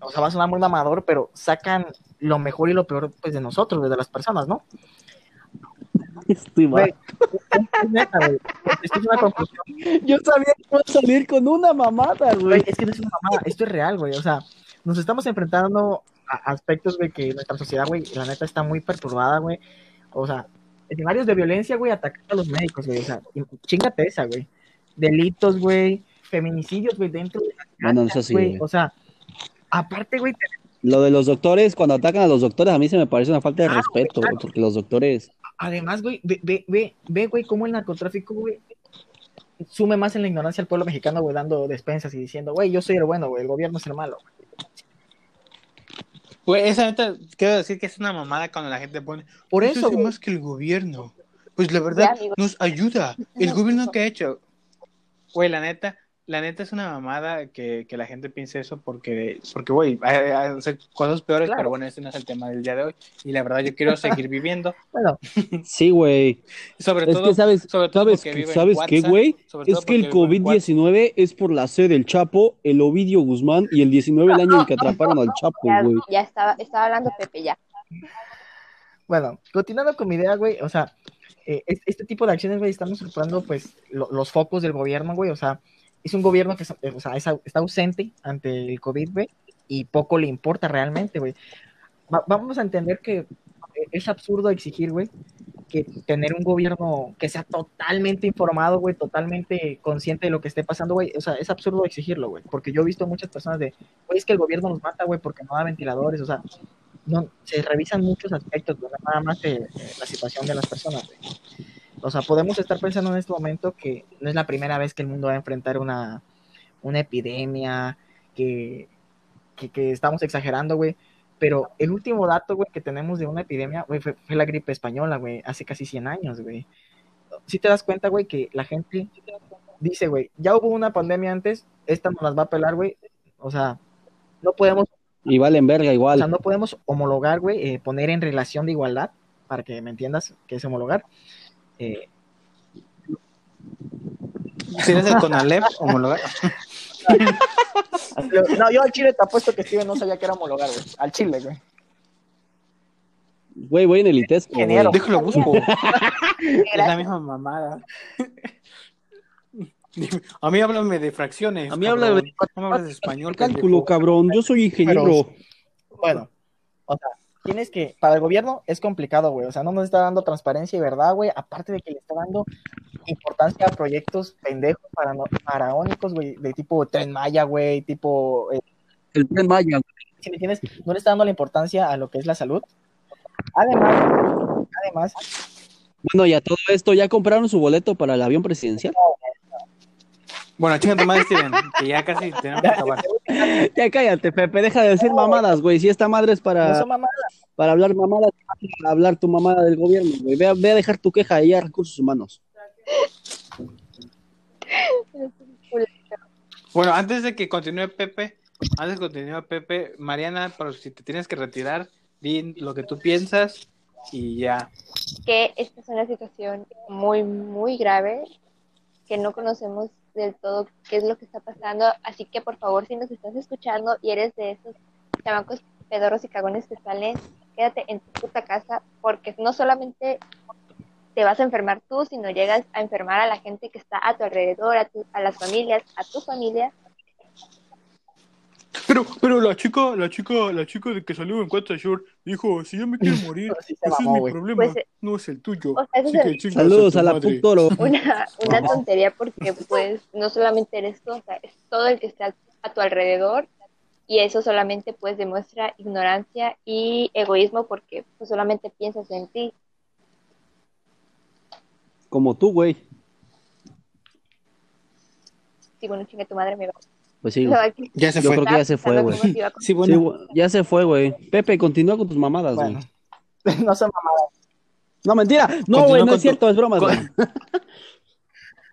o sea, va a sonar muy mamador, pero sacan lo mejor y lo peor, pues, de nosotros, de las personas, ¿no? Estoy mal. Güey, es neta, güey. Esto es una conclusión. Yo sabía que iba a salir con una mamada, Güey, es que no es una mamada, esto es real, güey. O sea, nos estamos enfrentando a aspectos, güey, que nuestra sociedad, güey, la neta está muy perturbada, güey. O sea, escenarios de violencia, güey, atacando a los médicos, güey. O sea, chingate esa, güey. Delitos, güey, feminicidios, güey, dentro de las Bueno, casas, eso sí, güey. güey. O sea, aparte, güey, Lo de los doctores, cuando atacan a los doctores, a mí se me parece una falta de Ah, respeto, claro. porque los doctores. además, güey, ve, ve, ve, ve, güey, cómo el narcotráfico, güey, sume más en la ignorancia al pueblo mexicano, güey, dando despensas y diciendo, güey, yo soy el bueno, güey, el gobierno es el malo. Güey, esa neta, quiero decir que es una mamada cuando la gente pone. Por "Pues eso, güey. más que el gobierno. Pues la verdad, Ya, nos ayuda. El gobierno que ha hecho. Güey, la neta, la neta es una mamada que, que la gente piense eso porque, porque güey, cosas peores, Claro. pero bueno, este no es el tema del día de hoy. Y la verdad, yo quiero seguir viviendo. Bueno, Sí, güey. Sobre Es todo, que sabes, sobre todo sabes, que- ¿sabes qué, güey? Es que el porque vivo en WhatsApp. COVID-19 es por la C del Chapo, el Ovidio Guzmán y el 19 el año en que atraparon al Chapo, güey. ya estaba, estaba hablando Pepe ya. Bueno, continuando con mi idea, güey, o sea, eh, es- este tipo de acciones, güey, están usurpando, pues, lo- los focos del gobierno, güey, o sea, es un gobierno que eh, o sea, está ausente ante el COVID, güey, y poco le importa realmente, güey. Va- vamos a entender que eh, es absurdo exigir, güey, que tener un gobierno que sea totalmente informado, güey, totalmente consciente de lo que esté pasando, güey, o sea, es absurdo exigirlo, güey, porque yo he visto muchas personas de, güey, es que el gobierno nos mata, güey, porque no da ventiladores, o sea, no, se revisan muchos aspectos, nada más de, de la situación de las personas, güey. O sea, podemos estar pensando en este momento que no es la primera vez que el mundo va a enfrentar una, una epidemia, que, que, que estamos exagerando, güey. Pero el último dato, güey, que tenemos de una epidemia, güey, fue, fue la gripe española, güey, hace casi 100 años, güey. Si te das cuenta, güey, que la gente dice, güey, ya hubo una pandemia antes, esta nos las va a pelar, güey. O sea, no podemos Y valen verga o sea, igual. no podemos homologar, güey, eh, poner en relación de igualdad, para que me entiendas qué es homologar. Eh, Si eres el Conalep, homologar. lo- no, yo al chile te apuesto que Steven no sabía que era homologar, güey. Al chile, güey. Güey, voy en el ITESCO. Ingeniero. Déjalo busco. Es la misma mamada. A mí háblame de fracciones. A mí háblame de- No me hables de español. Cálculo, pendejo. cabrón. Yo soy ingeniero. Bueno, o sea, tienes que, para el gobierno es complicado, güey. O sea, no nos está dando transparencia y verdad, güey. Aparte de que le está dando importancia a proyectos pendejos parano- faraónicos, güey, de tipo Tren Maya, güey, tipo eh, El tren Maya. güey. si me entiendes, no le está dando la importancia a lo que es la salud. Además, además, Bueno, y a todo esto, ¿ya compraron su boleto para el avión presidencial? Bueno, chinga tu madre, Steven, que ya casi tenemos que acabar. Ya cállate, Pepe, deja de decir mamadas, güey. Si esta madre es para, para hablar mamadas, para hablar tu mamada del gobierno, güey. Ve, a- ve a dejar tu queja ahí a recursos humanos. Bueno, antes de que continúe Pepe, antes de que continúe Pepe, Mariana, pero si te tienes que retirar, di lo que tú piensas y ya. que esta es una situación muy, muy grave, que no conocemos del todo qué es lo que está pasando, así que por favor, si nos estás escuchando y eres de esos chamacos pedorros y cagones que salen, quédate en tu puta casa, porque no solamente te vas a enfermar tú, sino llegas a enfermar a la gente que está a tu alrededor, a, tu- a las familias, a tu familia. Pero, pero la chica, la chica, la chica de que salió en Cuatro Shore dijo, si yo me quiero morir, Sí se ese es mi problema, Pues, eh, no es el tuyo. o sea, ese Así es el- que chingas Saludos tu a la madre. Puctoro. una, una tontería porque pues no solamente eres tú, o sea, es todo el que está a tu alrededor y eso solamente pues demuestra ignorancia y egoísmo porque pues solamente piensas en ti. Como tú, güey. Si bueno, chinga tu madre me va. Pues sí, güey. Ya se Yo fue. creo que ya se fue, güey. Sí, ya se fue, güey. Pepe, continúa con tus mamadas, güey. Bueno, no son mamadas. No, mentira. No, güey, no con es cierto, es broma, con- güey.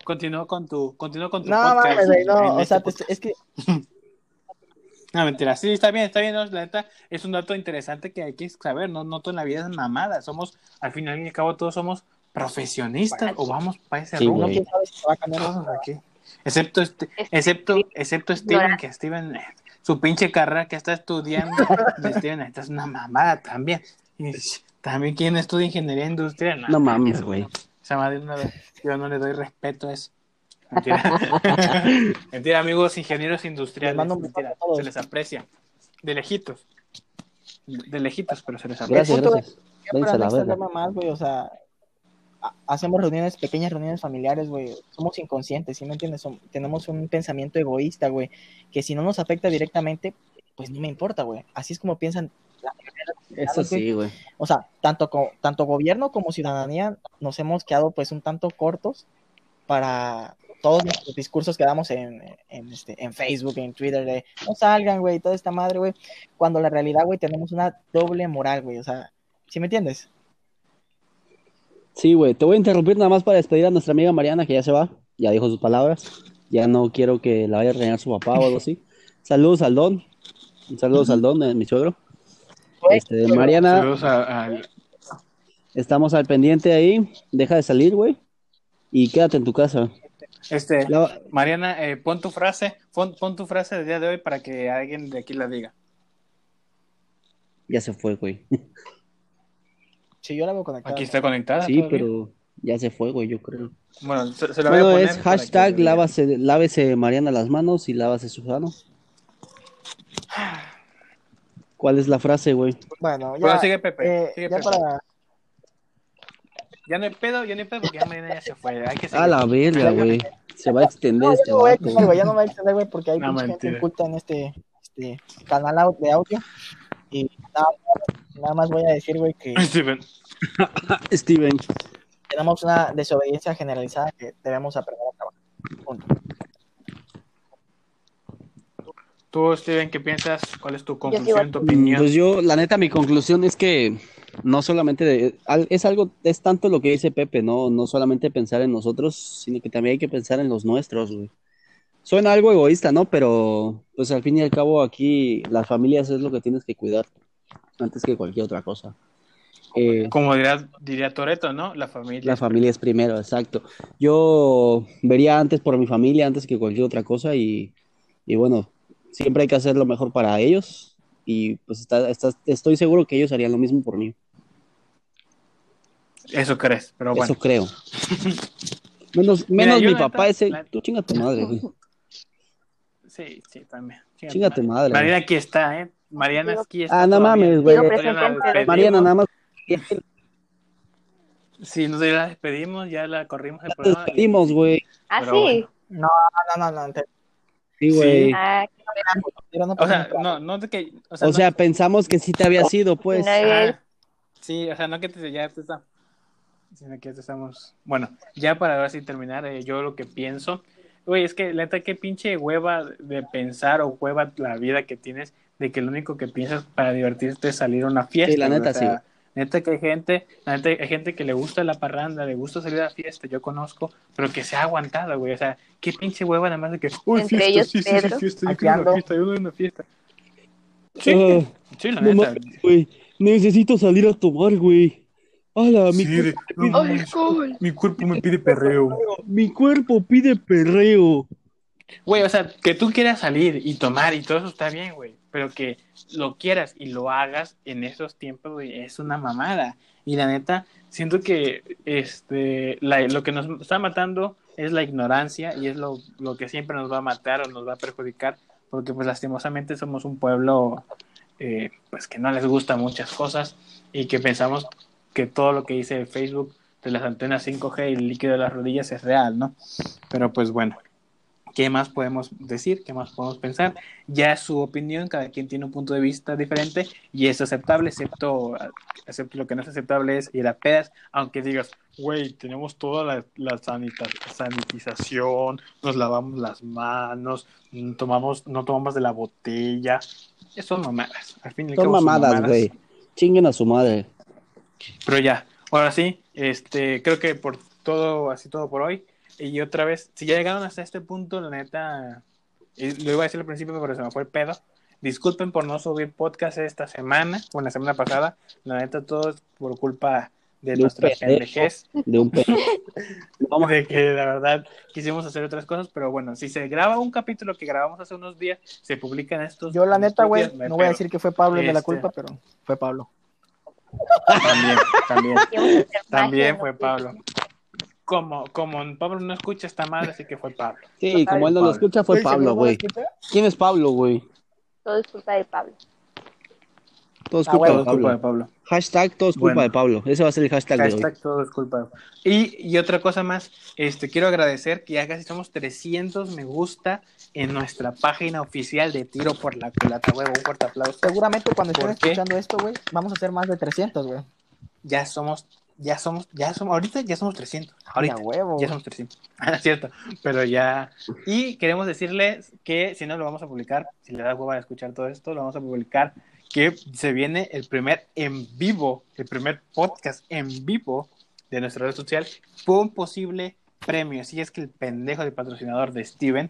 Continúa con tu, continúa con tu No podcast. mames, güey, en no, o este sea, te- podcast. es que No, mentira, sí, está bien, está bien, no, la neta, es un dato interesante que hay que saber, no, no toda la vida es mamada, somos, al final y al cabo todos somos profesionistas o vamos para ese Sí, rumbo, quién sabe si va a cambiar. aquí, excepto, este, Es- excepto, excepto Steven, Ignorante. que Steven, su pinche carrera que está estudiando, de Steven, esta es una mamada también, y también quien estudia ingeniería industrial, No mames, güey. esa madre no, yo no le doy respeto a eso. Mentira. Mentira, amigos ingenieros industriales. Mentira, se les aprecia. De lejitos. De lejitos, pero se les aprecia. Gracias, gracias. No la más, güey, o sea, hacemos reuniones, pequeñas reuniones familiares, güey, somos inconscientes, ¿sí me entiendes? Som- tenemos un pensamiento egoísta, güey, que si no nos afecta directamente, pues no me importa, güey. Así es como piensan la Eso sí, güey. O sea, tanto, tanto gobierno como ciudadanía nos hemos quedado pues un tanto cortos para todos nuestros discursos que damos en, en, este, en Facebook, en Twitter, de no salgan, güey, toda esta madre, güey, cuando la realidad, güey, tenemos una doble moral, güey, o sea, ¿sí me entiendes? Sí, güey. Te voy a interrumpir nada más para despedir a nuestra amiga Mariana, que ya se va. Ya dijo sus palabras. Ya no quiero que la vaya a regañar su papá o algo así. Saludos al Don. Saludos al Don, eh, mi suegro. Este, Mariana, Saludos a- estamos al pendiente ahí. Deja de salir, güey. Y quédate en tu casa. Este, La- Mariana, eh, pon tu frase, pon, pon tu frase del día de hoy para que alguien de aquí la diga. Ya se fue, güey. Sí, yo la veo conectada. Aquí está conectada. Sí, todavía. pero Ya se fue, güey, yo creo. Bueno, se, se lo voy a poner es que hashtag diga. lávase, lávese Mariana las manos y lávase Susano. ¿Cuál es la frase, güey? Bueno, ya, Bueno, sigue Pepe. eh, sigue ya Pepe. para, Ya no hay pedo, ya no hay pedo porque ya Mariana ya se fue. Hay que seguir. A la verga, güey. Se va a extender No, ya este no voy a extender, ya no me voy a extender, güey, porque hay No, mucha gente inculta en este, este canal de audio. Y nada, nada más voy a decir, güey, que Steven. Steven. tenemos una desobediencia generalizada que debemos aprender a trabajar. Punto. Tú, Steven, ¿qué piensas? ¿Cuál es tu conclusión, tu aquí. opinión? Pues yo, la neta, mi conclusión es que no solamente de- al- es algo, es tanto lo que dice Pepe, no, no solamente pensar en nosotros, sino que también hay que pensar en los nuestros, güey. Suena algo egoísta, ¿no? Pero, pues al fin y al cabo aquí las familias es lo que tienes que cuidar antes que cualquier otra cosa. Eh, Como diría, diría Toreto, ¿no? La familia. la familia es primero, exacto. Yo vería antes por mi familia antes que cualquier otra cosa y, y bueno, siempre hay que hacer lo mejor para ellos y pues está, está- estoy seguro que ellos harían lo mismo por mí. Eso crees, pero bueno. Eso creo. Menos, menos mi papá neta- ese, la- tú chinga tu madre, güey. Sí, sí, también. Chinga tu Chinga tu madre. Mariana aquí está, ¿eh? Mariana aquí está. Ah, no todavía. mames, güey. Despedimos. Mariana, nada más Sí, nos la despedimos, ya la corrimos el despedimos, güey. Ah, sí. bueno. No, no, no, no. Sí, güey. Ah, O sea, pasa nada. no, no de que. O sea, O no- sea, pensamos que sí te había sido, pues. No, Ah, sí, o sea, no que te, ya te está. Sino que ya te estamos. Bueno, ya para ahora sí terminar, eh, yo lo que pienso. Güey, es que la neta, qué pinche hueva de pensar o hueva la vida que tienes de que lo único que piensas para divertirte es salir a una fiesta. Sí, la neta, o sea, sí. Neta que hay gente, la neta hay gente que le gusta la parranda, le gusta salir a la fiesta, yo conozco, pero que se ha aguantado, güey. O sea, qué pinche hueva nada más de que, uy, Entre fiesta, ellos, sí, sí, sí, Pedro. fiesta, yo quiero una fiesta, yo doy una fiesta. Sí, Ah, sí, la neta. güey. Necesito salir a tomar, güey. Hala, mi, Sí, cuerpo, de- no mames, mi cuerpo me pide perreo. mi cuerpo pide perreo. Güey, o sea, que tú quieras salir y tomar y todo eso está bien, güey. Pero que lo quieras y lo hagas en esos tiempos, güey, es una mamada. Y la neta, siento que este, la- lo que nos está matando es la ignorancia y es lo, lo que siempre nos va a matar o nos va a perjudicar. Porque pues lastimosamente somos un pueblo eh, pues que no les gusta muchas cosas y que pensamos que todo lo que dice Facebook de las antenas 5G y el líquido de las rodillas es real, ¿no? Pero pues bueno, ¿qué más podemos decir? ¿Qué más podemos pensar? Ya es su opinión, cada quien tiene un punto de vista diferente y es aceptable, excepto, excepto lo que no es aceptable es ir a pedas, aunque digas, güey, tenemos toda la, la sanita- sanitización, nos lavamos las manos, mm, tomamos, no tomamos de la botella. Son mamadas. Al fin y al Son cabo son mamadas, güey. Chinguen a su madre. Pero ya, ahora sí, este, creo que por todo, así todo por hoy. Y otra vez, si ya llegaron hasta este punto, la neta, lo iba a decir al principio, pero se me fue el pedo. Disculpen por no subir podcast esta semana, o la semana pasada. La neta, todo es por culpa de, De nuestra pendejo. pendejez, De un pe... Vamos, de que la verdad quisimos hacer otras cosas, pero bueno, si se graba un capítulo que grabamos hace unos días, se publica en estos Yo, la neta, güey, no voy a pedo. decir que fue Pablo el de la Este- culpa, pero fue Pablo. También, también. También fue. Pablo. Como, como Pablo no escucha esta madre, así que fue Pablo. sí, como él no lo escucha, fue Pablo, güey. ¿Quién es Pablo, güey? Todo es culpa de Pablo. Todo es Ah, bueno. de culpa de Pablo. Hashtag todo es culpa Bueno. de Pablo. Ese va a ser el hashtag, de hoy. Hashtag todo es culpa de Pablo. Y, y otra cosa más, este, quiero agradecer que ya casi somos 300 me gusta en nuestra página oficial de Tiro por la Culata, huevo. Un fuerte aplauso. Seguramente cuando estén escuchando esto, güey, vamos a hacer más de 300, güey. Ya somos, ya somos, ya somos, ahorita ya somos 300. Ahorita. A huevo. Ya somos 300. Ah, es cierto. Pero ya. Y queremos decirles que si no lo vamos a publicar, si le da hueva a escuchar todo esto, lo vamos a publicar. Que se viene el primer en vivo, el primer podcast en vivo de nuestra red social por un posible premio. Si es que el pendejo del patrocinador de Steven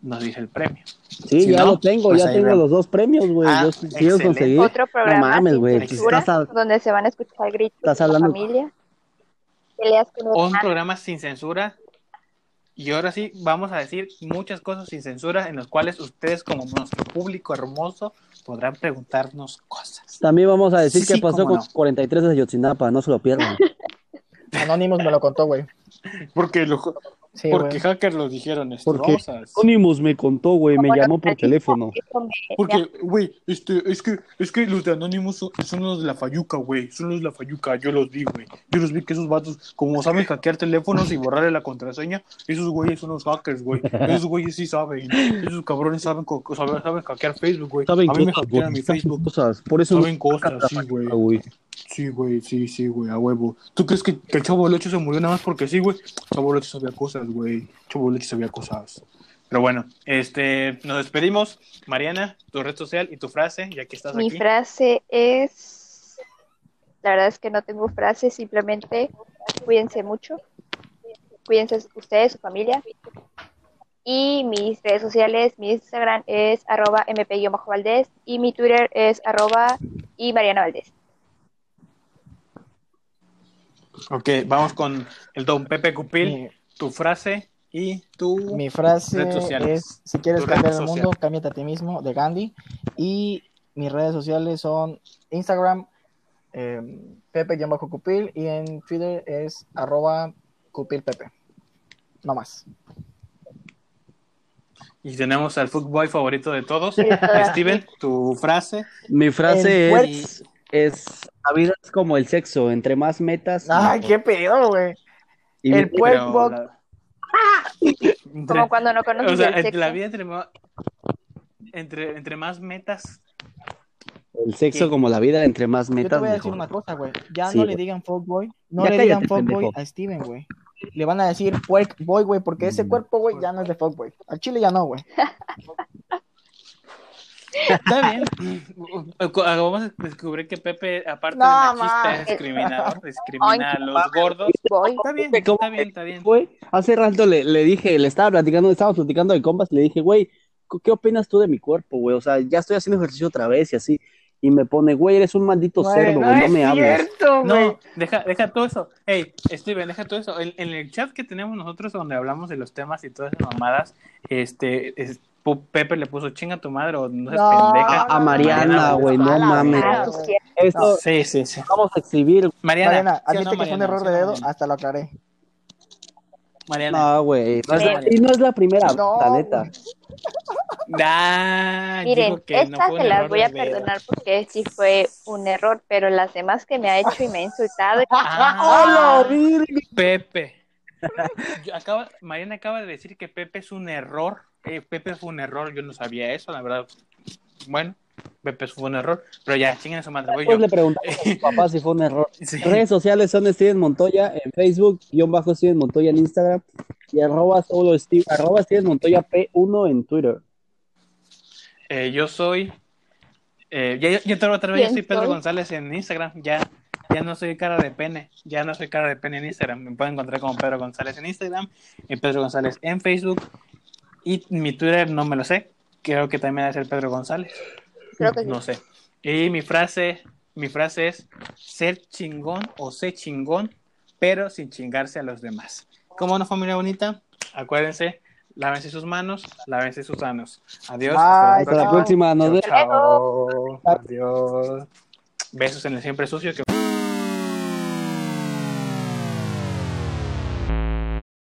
nos dice el premio. Sí, Si ya no, lo tengo, pues ya tengo vemos. los dos premios, güey. Ah, Yo sí quiero conseguir. Otro programa mames, sin güey, a- donde se van a escuchar gritos Estás de hablando- familia. Peleas con Un programa sin censura. Y ahora sí, vamos a decir muchas cosas sin censura en las cuales ustedes, como nuestro público hermoso, podrán preguntarnos cosas. También vamos a decir Sí, qué pasó con no. 43 de Ayotzinapa, no se lo pierdan. Anonymous me lo contó, güey. Porque, lo, Sí, porque hackers lo dijeron esto. Porque. Anonymous me contó, güey, me llamó por teléfono. Porque, güey, este, es que, es que los de Anonymous son, son los de la Fayuca, güey. Son los de la Fayuca, yo los vi, güey. Yo los vi que esos vatos, como saben hackear teléfonos y borrarle la contraseña, esos güeyes son los hackers, güey. Esos güeyes sí saben. Esos cabrones saben, saben, saben hackear Facebook, güey. Saben A mí me cosas, hackean güey, mi saben Facebook. cosas. Por eso Saben cosas, sí, güey. Sí, güey, sí, sí, güey, a huevo. ¿Tú crees que, que el Chavo del Ocho se murió nada más porque sí, güey? Chavo del Ocho sabía cosas, güey. Chavo del Ocho sabía cosas. Pero bueno, este, nos despedimos. Mariana, tu red social y tu frase, ya que estás Mi aquí. frase es, la verdad es que no tengo frase, simplemente cuídense mucho, cuídense ustedes, su familia. Y mis redes sociales, mi Instagram es arroba mp-valdés y mi Twitter es arroba y Mariana Valdés. Ok, vamos con el don Pepe Cupil, Mi, tu frase y tu... mi frase es, si quieres cambiar el social. mundo, cámbiate a ti mismo, de Gandhi. Y mis redes sociales son Instagram, eh, Pepe-Cupil, y en Twitter es arroba cupilpepe. No más. Y tenemos al footboy favorito de todos. Steven, tu frase. Mi frase El es, es, la vida es como el sexo, entre más metas. Ay, mejor. qué pedo, güey. El Workbook. la- Como cuando no conoces o sea, el entre sexo. la vida entre, entre, entre más metas. el sexo ¿Qué? como la vida, entre más Yo te metas, voy a decir mejor. una cosa, güey. Ya Sí, no le digan fuckboy. No Ya le digan fuckboy a Steven, güey. Le van a decir boy, güey, porque ese Mm. cuerpo, güey, ya no es de fuckboy. Al chile ya no, güey. Está bien. Vamos a descubrir que Pepe, aparte No, de machista, es discriminador, discrimina a los gordos. Está bien, ¿Cómo está bien, está bien. Güey, hace rato le, le dije, le estaba platicando, estábamos platicando de compas, le dije, güey, ¿qué opinas tú de mi cuerpo, güey? O sea, ya estoy haciendo ejercicio otra vez y así. Y me pone, güey, eres un maldito cerdo, güey, no me hables. cierto. No, deja, deja todo eso. Hey, Steven, deja todo eso. En, en el chat que tenemos nosotros donde hablamos de los temas y todas esas mamadas, este, es- Pu- Pepe le puso chinga a tu madre o no No, pendeja. A Mariana, Mariana, güey, no mames. Ah. Esto Sí, sí, sí. vamos a exhibir. Mariana, Mariana, ¿sí o admite no, que fue un error ¿Sí de dedo, hasta lo aclaré. Mariana. No, güey. no y no es la primera, No, la neta. Ah, Miren, que esta se las voy a dedo. perdonar porque sí fue un error, pero las demás que me ha hecho y me ha insultado, Ah, ¡Hola, virgen! Pepe. Yo acaba, Mariana acaba de decir que Pepe es un error. Eh, Pepe fue un error, yo no sabía eso, la verdad. Bueno, Pepe fue un error, pero ya, chinguen a su madre, Después yo. le preguntamos a su papá si fue un error. Sí. Redes sociales son Steven Montoya en Facebook, guion bajo Steven Montoya en Instagram y arroba solo Steve, arroba Steven Montoya P1 en Twitter. Eh, yo soy. Eh, ya, ya te otra vez, yo ¿Quién soy Pedro soy? González en Instagram. Ya, ya no soy cara de pene. Ya no soy cara de pene en Instagram. Me pueden encontrar como Pedro González en Instagram y Pedro González en Facebook. Y mi Twitter no me lo sé. Creo que también debe ser Pedro González. creo que sí. No sé. Y mi frase, mi frase es ser chingón o ser chingón, pero sin chingarse a los demás. Como una familia bonita, acuérdense, lávense sus manos, lávense sus manos. Adiós. Bye, Hasta la próxima, nos vemos. Chao. Adiós. Besos en el siempre sucio que